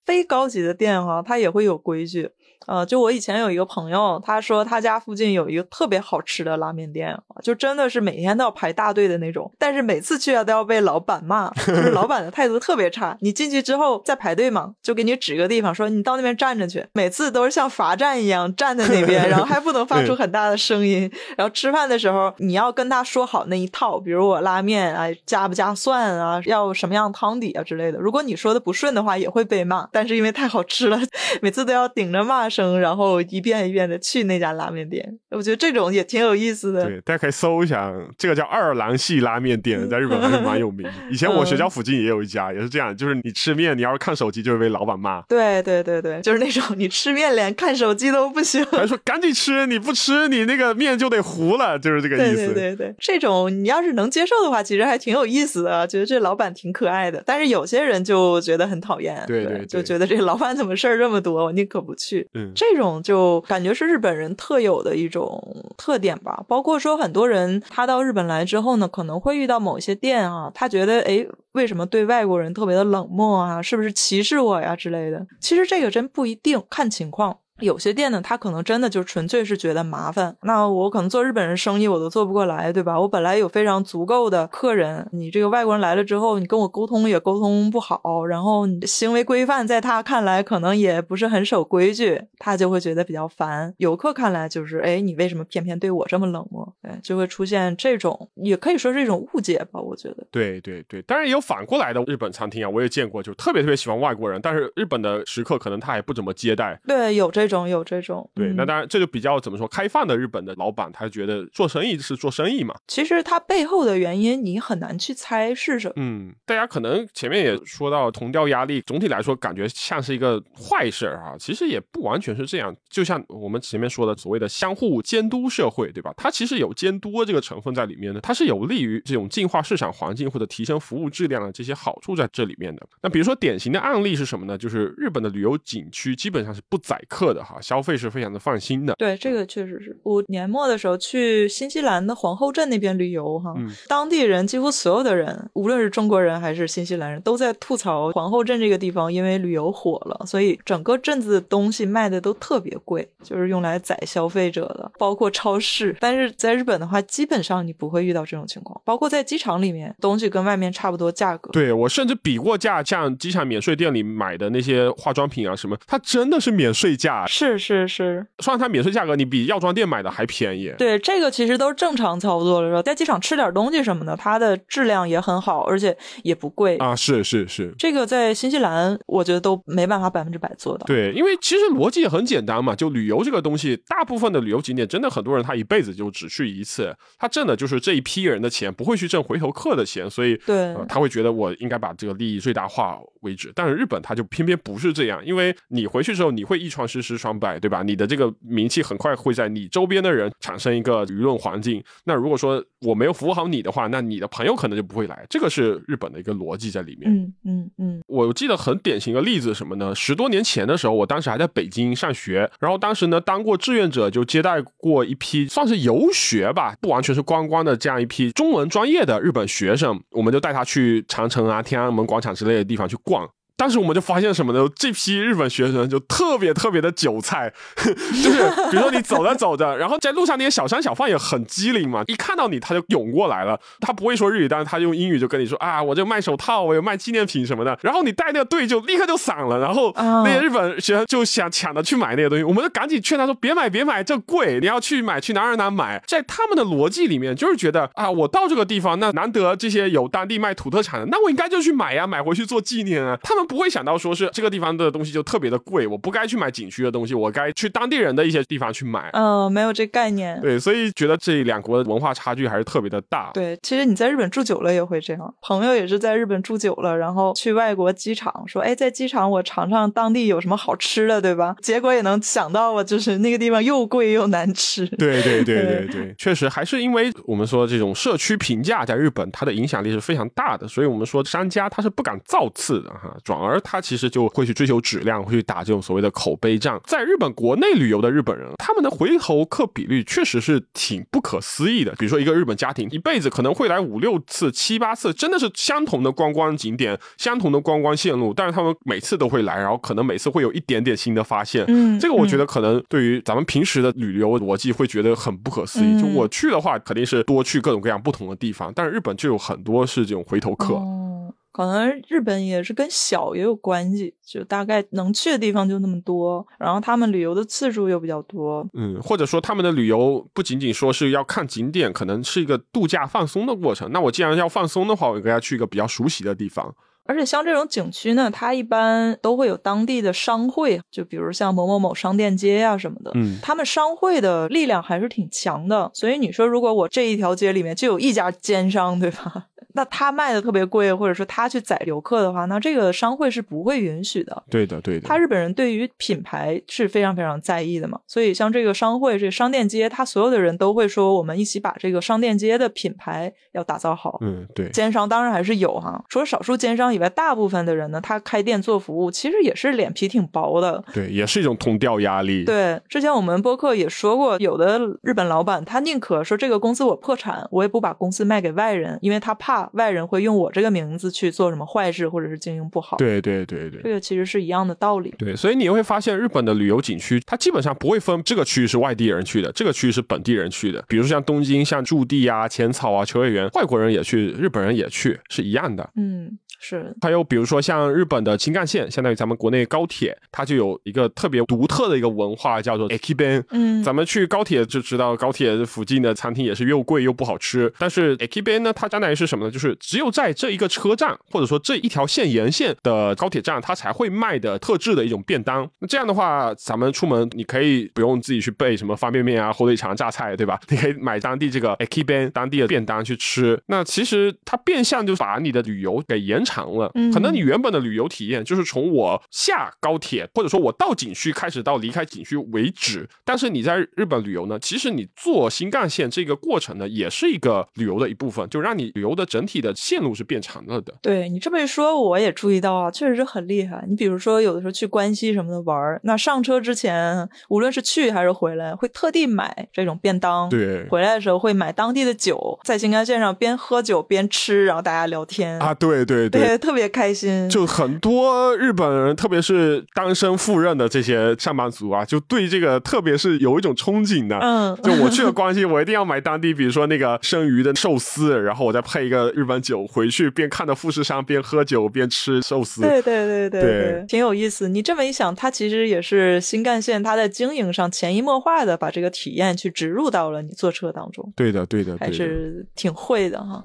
非高级的店哈，它也会有规矩。呃，就我以前有一个朋友，他说他家附近有一个特别好吃的拉面店，就真的是每天都要排大队的那种。但是每次去啊都要被老板骂，就是老板的态度特别差。你进去之后再排队嘛，就给你指个地方，说你到那边站着去。每次都是像罚站一样站在那边，然后还不能发出很大的声音。然后吃饭的时候你要跟他说好那一套，比如我拉面啊加不加蒜啊，要什么样汤底啊之类的。如果你说的不顺的话，也会被骂。但是因为太好吃了，每次都要顶着骂。声，然后一遍一遍的去那家拉面店，我觉得这种也挺有意思的。对，大家可以搜一下，这个叫二郎系拉面店，在日本还是蛮有名。以前我学校附近也有一家，也是这样，就是你吃面，你要是看手机，就会被老板骂。对对对对，就是那种你吃面连看手机都不行，还说赶紧吃，你不吃你那个面就得糊了，就是这个意思。对对对，这种你要是能接受的话，其实还挺有意思的，觉得这老板挺可爱的。但是有些人就觉得很讨厌，对对，就觉得这老板怎么事儿这么多，我宁可不去。嗯，这种就。感觉是日本人特有的一种特点吧，包括说很多人他到日本来之后呢，可能会遇到某些店啊，他觉得诶，为什么对外国人特别的冷漠啊？是不是歧视我呀之类的？其实这个真不一定，看情况。有些店呢，他可能真的就纯粹是觉得麻烦。那我可能做日本人生意，我都做不过来，对吧？我本来有非常足够的客人，你这个外国人来了之后，你跟我沟通也沟通不好，然后你行为规范在他看来可能也不是很守规矩，他就会觉得比较烦。游客看来就是，哎，你为什么偏偏对我这么冷漠？哎，就会出现这种，也可以说是一种误解吧。我觉得，对对对，当然也有反过来的日本餐厅啊，我也见过，就特别特别喜欢外国人，但是日本的食客可能他也不怎么接待。对，有这种，有这种。对，那当然这就比较怎么说，开放的日本的老板，他觉得做生意是做生意嘛。其实他背后的原因你很难去猜是什么。嗯，大家可能前面也说到同调压力，总体来说感觉像是一个坏事儿啊。其实也不完全是这样，就像我们前面说的所谓的相互监督社会，对吧？它其实有监督这个成分在里面的，它是有利于这种净化市场环境或者提升服务质量的这些好处在这里面的。那比如说典型的案例是什么呢？就是日本的旅游景区基本上是不宰客的哈，消费是非。非常的放心的，对这个确实是。我年末的时候去新西兰的皇后镇那边旅游，哈，当地人几乎所有的人，无论是中国人还是新西兰人，都在吐槽皇后镇这个地方，因为旅游火了，所以整个镇子的东西卖的都特别贵，就是用来宰消费者的，包括超市。但是在日本的话，基本上你不会遇到这种情况，包括在机场里面，东西跟外面差不多价格。对我甚至比过价，像机场免税店里买的那些化妆品啊什么，它真的是免税价。是是是。算它免税价格，你比药妆店买的还便宜。对，这个其实都是正常操作了，是吧？在机场吃点东西什么的，它的质量也很好，而且也不贵啊。是是是，这个在新西兰，我觉得都没办法百分之百做到。对，因为其实逻辑也很简单嘛，就旅游这个东西，大部分的旅游景点，真的很多人他一辈子就只去一次，他挣的就是这一批人的钱，不会去挣回头客的钱，所以对，他会觉得我应该把这个利益最大化为止。但是日本它就偏偏不是这样，因为你回去之后，你会一传十，十传百，对吧？你的这个。名气很快会在你周边的人产生一个舆论环境。那如果说我没有服务好你的话，那你的朋友可能就不会来。这个是日本的一个逻辑在里面。嗯嗯嗯。我记得很典型的例子什么呢？十多年前的时候，我当时还在北京上学，然后当时呢当过志愿者，就接待过一批算是游学吧，不完全是观光的这样一批中文专业的日本学生，我们就带他去长城啊、天安门广场之类的地方去逛。当时我们就发现什么呢？这批日本学生就特别特别的韭菜，就是比如说你走着走着，然后在路上那些小商小贩也很机灵嘛，一看到你他就涌过来了。他不会说日语，但是他用英语就跟你说啊，我这卖手套，我有卖纪念品什么的。然后你带那个队就立刻就散了，然后那些日本学生就想抢着去买那些东西，我们就赶紧劝他说别买别买，这贵，你要去买去哪儿哪儿买。在他们的逻辑里面，就是觉得啊，我到这个地方，那难得这些有当地卖土特产的，那我应该就去买呀，买回去做纪念啊。他们。不会想到说是这个地方的东西就特别的贵，我不该去买景区的东西，我该去当地人的一些地方去买。嗯，没有这概念。对，所以觉得这两国的文化差距还是特别的大。对，其实你在日本住久了也会这样。朋友也是在日本住久了，然后去外国机场说：“哎，在机场我尝尝当地有什么好吃的，对吧？”结果也能想到啊，就是那个地方又贵又难吃。对对对对对，确实还是因为我们说这种社区评价在日本它的影响力是非常大的，所以我们说商家他是不敢造次的哈。转而他其实就会去追求质量，会去打这种所谓的口碑战。在日本国内旅游的日本人，他们的回头客比率确实是挺不可思议的。比如说一个日本家庭一辈子可能会来五六次、七八次，真的是相同的观光景点、相同的观光线路，但是他们每次都会来，然后可能每次会有一点点新的发现。嗯，这个我觉得可能对于咱们平时的旅游逻辑会觉得很不可思议。就我去的话，肯定是多去各种各样不同的地方，但是日本就有很多是这种回头客。哦，可能日本也是跟小也有关系，就大概能去的地方就那么多，然后他们旅游的次数又比较多。嗯，或者说他们的旅游不仅仅说是要看景点，可能是一个度假放松的过程。那我既然要放松的话，我应该要去一个比较熟悉的地方。而且像这种景区呢，它一般都会有当地的商会，就比如像某某某商店街啊、什么的，嗯，他们商会的力量还是挺强的。所以你说，如果我这一条街里面就有一家奸商，对吧？那他卖的特别贵，或者说他去宰游客的话，那这个商会是不会允许的。对的，对的。他日本人对于品牌是非常非常在意的嘛，所以像这个商会、这个商店街，他所有的人都会说，我们一起把这个商店街的品牌要打造好。嗯，对。奸商当然还是有哈，除了少数奸商以外，大部分的人呢，他开店做服务，其实也是脸皮挺薄的。对，也是一种同调压力。对，之前我们播客也说过，有的日本老板他宁可说这个公司我破产，我也不把公司卖给外人，因为他怕外人会用我这个名字去做什么坏事，或者是经营不好。对对对对，这个其实是一样的道理。对，所以你会发现日本的旅游景区，它基本上不会分这个区域是外地人去的，这个区域是本地人去的。比如像东京、像驻地啊、浅草啊、秋叶原，外国人也去，日本人也去，是一样的。嗯。是，还有比如说像日本的新干线，相当于咱们国内高铁，它就有一个特别独特的一个文化，叫做 Ekiben。嗯，咱们去高铁就知道，高铁附近的餐厅也是又贵又不好吃。但是 Ekiben 呢，它相当于是什么呢？就是只有在这一个车站，或者说这一条线沿线的高铁站，它才会卖的特制的一种便当。那这样的话，咱们出门你可以不用自己去备什么方便面啊、火腿肠、榨菜，对吧？你可以买当地这个 Ekiben 当地的便当去吃。那其实它变相就把你的旅游给延长。长了，嗯可能你原本的旅游体验就是从我下高铁，或者说我到景区开始到离开景区为止。但是你在日本旅游呢，其实你坐新干线这个过程呢，也是一个旅游的一部分，就让你旅游的整体的线路是变长了的。对你这么一说，我也注意到啊，确实是很厉害。你比如说，有的时候去关西什么的玩，那上车之前，无论是去还是回来，会特地买这种便当。对，回来的时候会买当地的酒，在新干线上边喝酒边吃，然后大家聊天啊。对对对。对，特别开心。就很多日本人，特别是单身赴任的这些上班族啊，就对这个特别是有一种憧憬的。嗯，就我去了关西，我一定要买当地，比如说那个生鱼的寿司，然后我再配一个日本酒回去，边看着富士山，边喝酒，边吃寿司。对对对对对，挺有意思。你这么一想，它其实也是新干线，它在经营上潜移默化的把这个体验去植入到了你坐车当中。对的，对的，还是挺会的哈。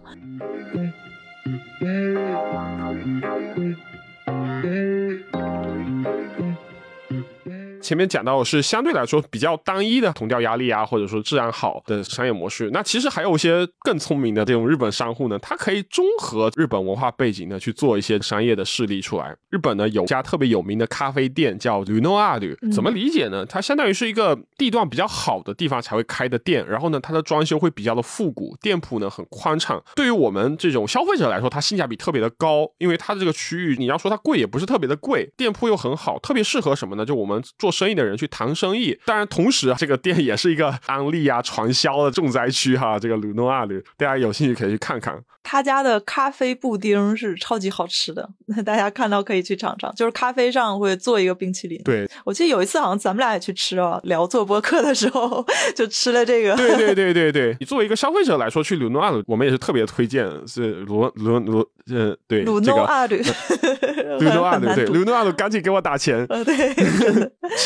Thank you. 前面讲到是相对来说比较单一的同调压力啊，或者说质量好的商业模式。那其实还有一些更聪明的这种日本商户呢，它可以综合日本文化背景呢去做一些商业的势力出来。日本呢有家特别有名的咖啡店叫 Lunoa 旅，怎么理解呢？它相当于是一个地段比较好的地方才会开的店，然后呢它的装修会比较的复古，店铺呢很宽敞。对于我们这种消费者来说，它性价比特别的高，因为它的这个区域你要说它贵也不是特别的贵，店铺又很好，特别适合什么呢？就我们做。生意的人去谈生意，当然同时这个店也是一个安利啊、传销的重灾区哈。这个鲁诺阿里，大家有兴趣可以去看看。他家的咖啡布丁是超级好吃的，那 大家看到可以去尝尝。就是咖啡上会做一个冰淇淋。对，我记得有一次好像咱们俩也去吃啊，聊做播客的时候就吃了这个。对对对对对，你作为一个消费者来说，去鲁诺阿里，我们也是特别推荐，是鲁鲁鲁呃对鲁诺阿里，鲁诺阿里对鲁诺阿里，赶紧给我打钱。呃对。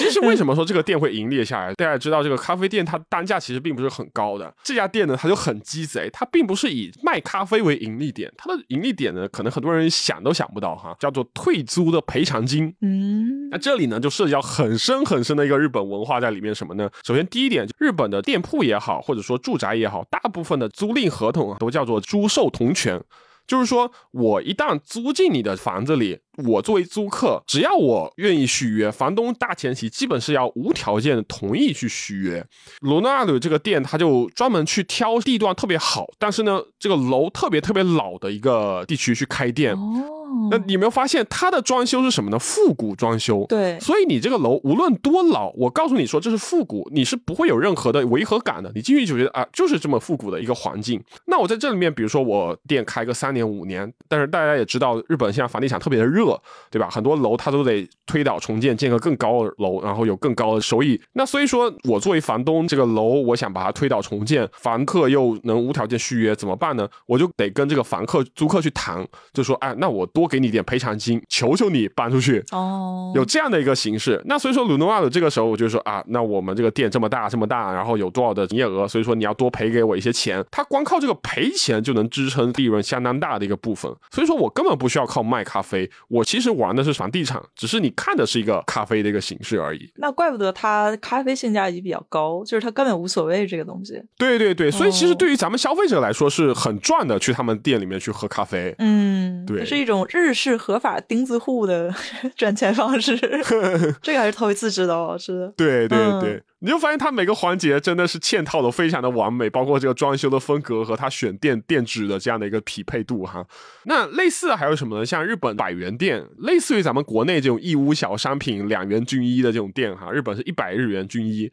其实为什么说这个店会盈利下来？大家知道，这个咖啡店它单价其实并不是很高的。这家店呢，它就很鸡贼，它并不是以卖咖啡为盈利点，它的盈利点呢，可能很多人想都想不到哈，叫做退租的赔偿金。嗯，那这里呢，就涉及到很深很深的一个日本文化在里面。什么呢？首先第一点，日本的店铺也好，或者说住宅也好，大部分的租赁合同啊，都叫做租售同权。就是说我一旦租进你的房子里，我作为租客，只要我愿意续约，房东大前提基本是要无条件同意去续约。罗纳鲁这个店，他就专门去挑地段特别好，但是呢，这个楼特别特别老的一个地区去开店。哦，那你有没有发现它的装修是什么呢？复古装修。对，所以你这个楼无论多老，我告诉你说这是复古，你是不会有任何的违和感的。你进去就觉得啊，就是这么复古的一个环境。那我在这里面，比如说我店开个三年五年，但是大家也知道，日本现在房地产特别的热，对吧？很多楼它都得推倒重建，建个更高的楼，然后有更高的收益。那所以说我作为房东，这个楼我想把它推倒重建，房客又能无条件续约，怎么办呢？我就得跟这个房客租客去谈，就说，哎，那我多给你点赔偿金，求求你搬出去。哦，有这样的一个形式，那所以说鲁诺瓦的这个时候，我就说啊，那我们这个店这么大这么大，然后有多少的营业额，所以说你要多赔给我一些钱。他光靠这个赔钱就能支撑利润相当大的一个部分，所以说我根本不需要靠卖咖啡，我其实玩的是房地产，只是你看的是一个咖啡的一个形式而已。那怪不得它咖啡性价比比较高，就是它根本无所谓这个东西。对对对，所以其实哦对于咱们消费者来说是很赚的，去他们店里面去喝咖啡。嗯，对是一种日式合法钉子户的 赚钱方式，这个还是头一次知道，是的。对对嗯对，你就发现它每个环节真的是嵌套的非常的完美，包括这个装修的风格和它选店店址的这样的一个匹配度哈。那类似还有什么呢？像日本百元店，类似于咱们国内这种义乌小商品两元均一的这种店哈，日本是一百日元均一。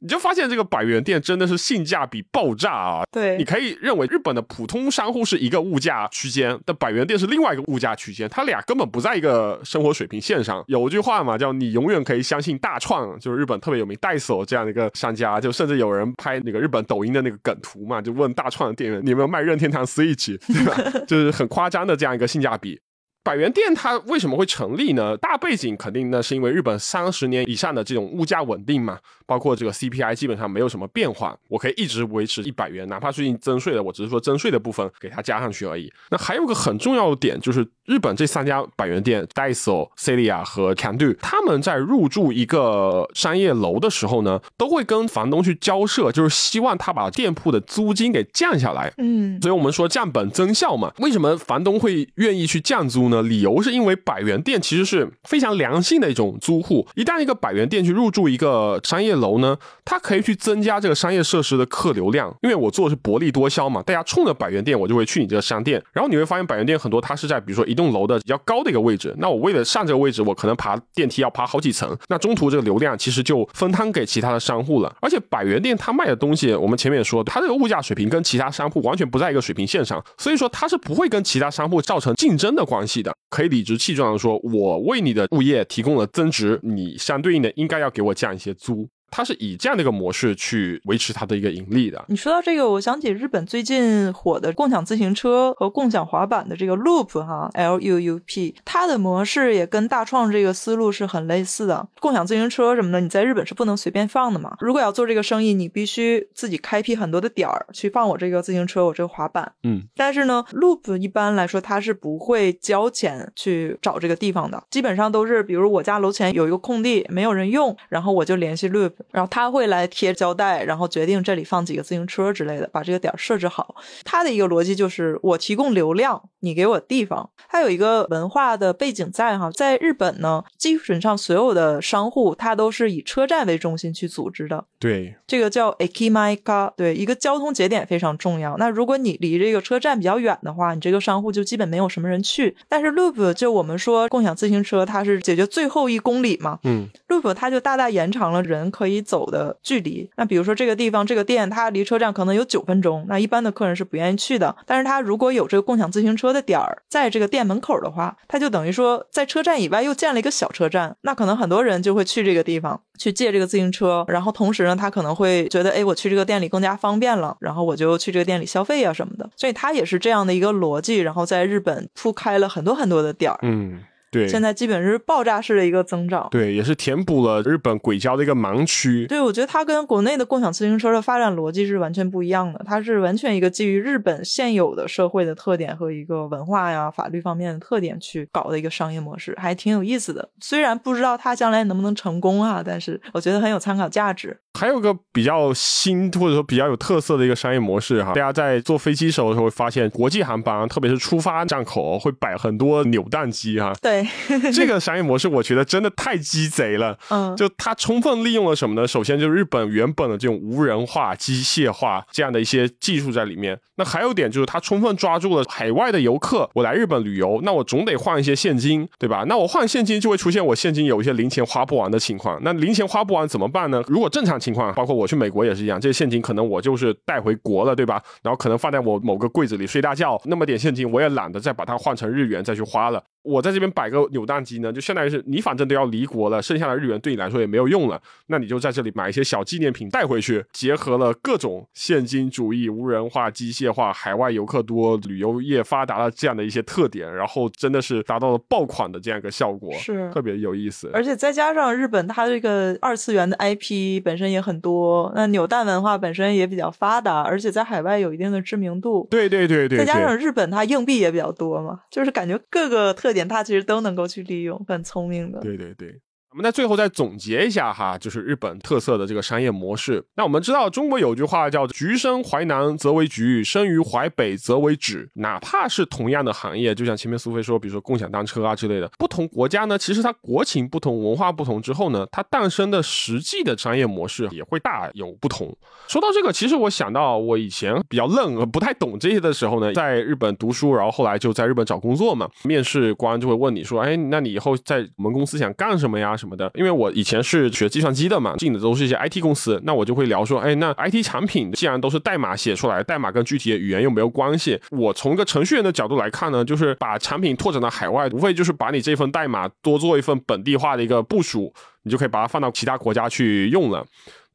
你就发现这个百元店真的是性价比爆炸啊！对你可以认为日本的普通商户是一个物价区间，但百元店是另外一个物价区间，它俩根本不在一个生活水平线上。有一句话嘛，叫“你永远可以相信大创”，就是日本特别有名代手这样的一个商家，就甚至有人拍那个日本抖音的那个梗图嘛，就问大创的店员你有没有卖任天堂 Switch，对吧？就是很夸张的这样一个性价比。百元店它为什么会成立呢？大背景肯定呢是因为日本三十年以上的这种物价稳定嘛，包括这个 CPI 基本上没有什么变化，我可以一直维持一百元，哪怕最近增税了，我只是说增税的部分给它加上去而已。那还有个很重要的点就是，日本这三家百元店 Daiso、Celia 和 Can Do，他们在入驻一个商业楼的时候呢，都会跟房东去交涉，就是希望他把店铺的租金给降下来。嗯，所以我们说降本增效嘛。为什么房东会愿意去降租呢？理由是因为百元店其实是非常良性的一种租户。一旦一个百元店去入驻一个商业楼呢，它可以去增加这个商业设施的客流量。因为我做的是薄利多销嘛，大家冲着百元店，我就会去你这个商店。然后你会发现百元店很多它是在比如说一栋楼的比较高的一个位置，那我为了上这个位置，我可能爬电梯要爬好几层，那中途这个流量其实就分摊给其他的商户了。而且百元店它卖的东西，我们前面也说，它这个物价水平跟其他商户完全不在一个水平线上，所以说它是不会跟其他商户造成竞争的关系的。可以理直气壮的说，我为你的物业提供了增值，你相对应的应该要给我降一些租。它是以这样的一个模式去维持它的一个盈利的。你说到这个，我想起日本最近火的共享自行车和共享滑板的这个 Loop 哈，L U U P，它的模式也跟大创这个思路是很类似的。共享自行车什么的，你在日本是不能随便放的嘛。如果要做这个生意，你必须自己开辟很多的点儿去放我这个自行车，我这个滑板。嗯，但是呢，Loop 一般来说它是不会交钱去找这个地方的，基本上都是比如我家楼前有一个空地没有人用，然后我就联系 Loop，然后他会来贴胶带，然后决定这里放几个自行车之类的，把这个点设置好。他的一个逻辑就是我提供流量，你给我地方。它有一个文化的背景在哈，在日本呢，基本上所有的商户它都是以车站为中心去组织的。对，这个叫 ekimaika，对，一个交通节点非常重要。那如果你离这个车站比较远的话，你这个商户就基本没有什么人去。但是 Loop 就我们说共享自行车，它是解决最后一公里嘛嗯，Loop 它就大大延长了人可以可以走的距离。那比如说这个地方这个店它离车站可能有九分钟，那一般的客人是不愿意去的。但是他如果有这个共享自行车的点儿在这个店门口的话，他就等于说在车站以外又建了一个小车站，那可能很多人就会去这个地方去借这个自行车，然后同时呢，他可能会觉得，哎，我去这个店里更加方便了，然后我就去这个店里消费啊什么的。所以它也是这样的一个逻辑，然后在日本铺开了很多很多的点儿，嗯，对，现在基本是爆炸式的一个增长。对也是填补了日本轨交的一个盲区。对，我觉得它跟国内的共享自行车的发展逻辑是完全不一样的，它是完全一个基于日本现有的社会的特点和一个文化呀、法律方面的特点去搞的一个商业模式，还挺有意思的。虽然不知道它将来能不能成功啊，但是我觉得很有参考价值。还有个比较新或者说比较有特色的一个商业模式哈，大家在坐飞机时候会发现，国际航班特别是出发站口会摆很多扭蛋机哈。对，对，这个商业模式我觉得真的太鸡贼了。嗯，就它充分利用了什么呢？首先就是日本原本的这种无人化、机械化这样的一些技术在里面。那还有点就是它充分抓住了海外的游客，我来日本旅游，那我总得换一些现金，对吧？那我换现金就会出现我现金有一些零钱花不完的情况。那零钱花不完怎么办呢？如果正常情况，包括我去美国也是一样，这些现金可能我就是带回国了，对吧？然后可能放在我某个柜子里睡大觉，那么点现金我也懒得再把它换成日元再去花了。我在这边摆个扭蛋机呢，就相当于是你反正都要离国了，剩下的日元对你来说也没有用了，那你就在这里买一些小纪念品带回去，结合了各种现金主义、无人化、机械化、海外游客多、旅游业发达的这样的一些特点，然后真的是达到了爆款的这样一个效果，是特别有意思。而且再加上日本它这个二次元的 IP 本身也很多，那扭蛋文化本身也比较发达，而且在海外有一定的知名度。对对对对，再加上日本它硬币也比较多嘛，就是感觉各个特点它其实都都能够去利用，很聪明的。对对对。我们在最后再总结一下哈，就是日本特色的这个商业模式。那我们知道中国有句话叫“橘生淮南则为橘，生于淮北则为枳”。哪怕是同样的行业，就像前面苏菲说，比如说共享单车啊之类的，不同国家呢，其实它国情不同，文化不同之后呢，它诞生的实际的商业模式也会大有不同。说到这个，其实我想到我以前比较愣，不太懂这些的时候呢，在日本读书，然后后来就在日本找工作嘛，面试官就会问你说：“哎，那你以后在我们公司想干什么呀？”什么么的，因为我以前是学计算机的嘛，进的都是一些 IT 公司，那我就会聊说，哎，那 IT 产品既然都是代码写出来，代码跟具体的语言又没有关系，我从一个程序员的角度来看呢，就是把产品拓展到海外，无非就是把你这份代码多做一份本地化的一个部署，你就可以把它放到其他国家去用了。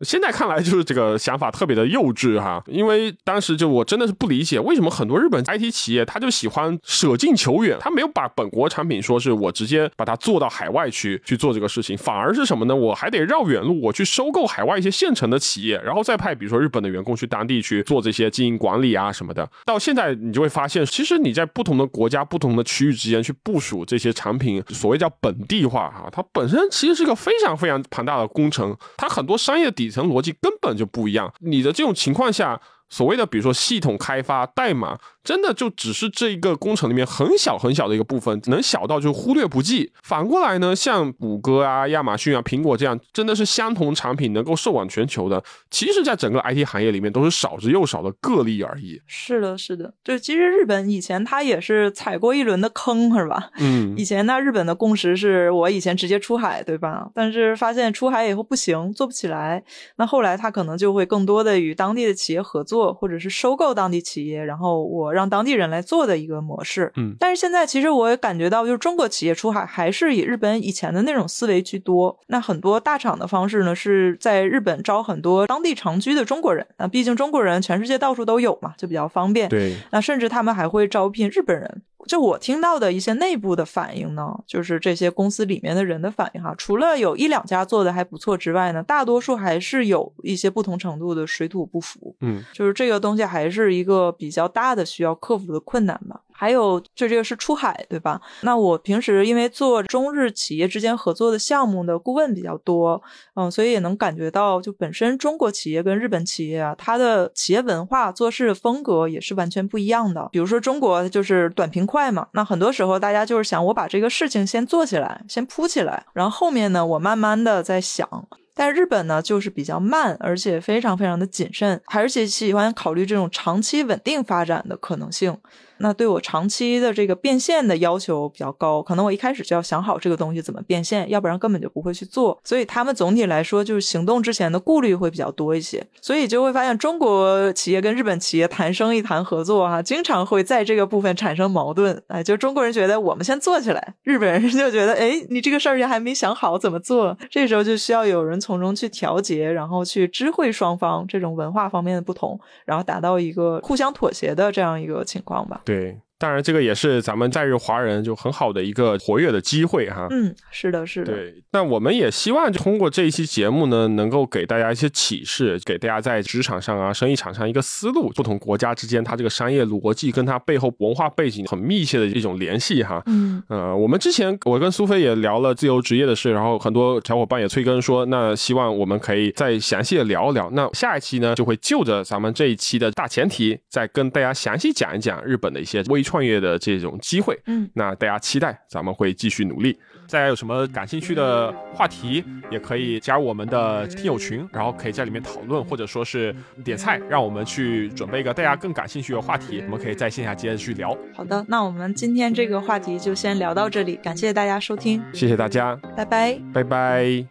现在看来就是这个想法特别的幼稚哈，因为当时就我真的是不理解为什么很多日本 IT 企业他就喜欢舍近求远，他没有把本国产品说是我直接把它做到海外去去做这个事情，反而是什么呢？我还得绕远路，我去收购海外一些现成的企业，然后再派比如说日本的员工去当地去做这些经营管理啊什么的。到现在你就会发现，其实你在不同的国家、不同的区域之间去部署这些产品，所谓叫本地化哈，它本身其实是个非常非常庞大的工程，它很多商业底层逻辑根本就不一样。你的这种情况下，所谓的比如说系统开发、代码。真的就只是这一个工程里面很小很小的一个部分，能小到就忽略不计。反过来呢，像谷歌啊、亚马逊啊、苹果这样，真的是相同产品能够售往全球的，其实，在整个 IT 行业里面都是少之又少的个例而已。是的，是的，就其实日本以前它也是踩过一轮的坑，是吧？嗯，以前那日本的共识是我以前直接出海，对吧？但是发现出海以后不行，做不起来。那后来它可能就会更多的与当地的企业合作，或者是收购当地企业，然后我。让当地人来做的一个模式，嗯，但是现在其实我也感觉到，就是中国企业出海还是以日本以前的那种思维居多。那很多大厂的方式呢，是在日本招很多当地长居的中国人。那毕竟中国人全世界到处都有嘛，就比较方便。对，那甚至他们还会招聘日本人。就我听到的一些内部的反应呢，就是这些公司里面的人的反应哈，除了有一两家做的还不错之外呢，大多数还是有一些不同程度的水土不服。嗯，就是这个东西还是一个比较大的需要克服的困难吧。还有，就这个是出海，对吧？那我平时因为做中日企业之间合作的项目的顾问比较多，嗯，所以也能感觉到，就本身中国企业跟日本企业啊，它的企业文化、做事风格也是完全不一样的。比如说中国就是短平快嘛，那很多时候大家就是想我把这个事情先做起来，先铺起来，然后后面呢，我慢慢的再想。但日本呢，就是比较慢，而且非常非常的谨慎，而且喜欢考虑这种长期稳定发展的可能性。那对我长期的这个变现的要求比较高，可能我一开始就要想好这个东西怎么变现，要不然根本就不会去做。所以他们总体来说就是行动之前的顾虑会比较多一些，所以就会发现中国企业跟日本企业谈生意谈合作哈，经常会在这个部分产生矛盾。哎，就中国人觉得我们先做起来，日本人就觉得哎，你这个事儿还没想好怎么做，这时候就需要有人从中去调节，然后去知会双方这种文化方面的不同，然后达到一个互相妥协的这样一个情况吧。对。当然，这个也是咱们在日华人就很好的一个活跃的机会哈。嗯，是的，是的。对，那我们也希望通过这一期节目呢，能够给大家一些启示，给大家在职场上啊、生意场上一个思路。不同国家之间，它这个商业逻辑跟它背后文化背景很密切的一种联系哈。嗯，呃，我们之前我跟苏菲也聊了自由职业的事，然后很多小伙伴也催更说，那希望我们可以再详细的聊一聊。那下一期呢，就会就着咱们这一期的大前提，再跟大家详细讲一讲日本的一些微。创业的这种机会，嗯，那大家期待咱们会继续努力。大家有什么感兴趣的话题，也可以加入我们的听友群，然后可以在里面讨论，或者说是点菜，让我们去准备一个大家更感兴趣的话题，我们可以在线下接着去聊。好的，那我们今天这个话题就先聊到这里，感谢大家收听，谢谢大家，拜拜，拜拜。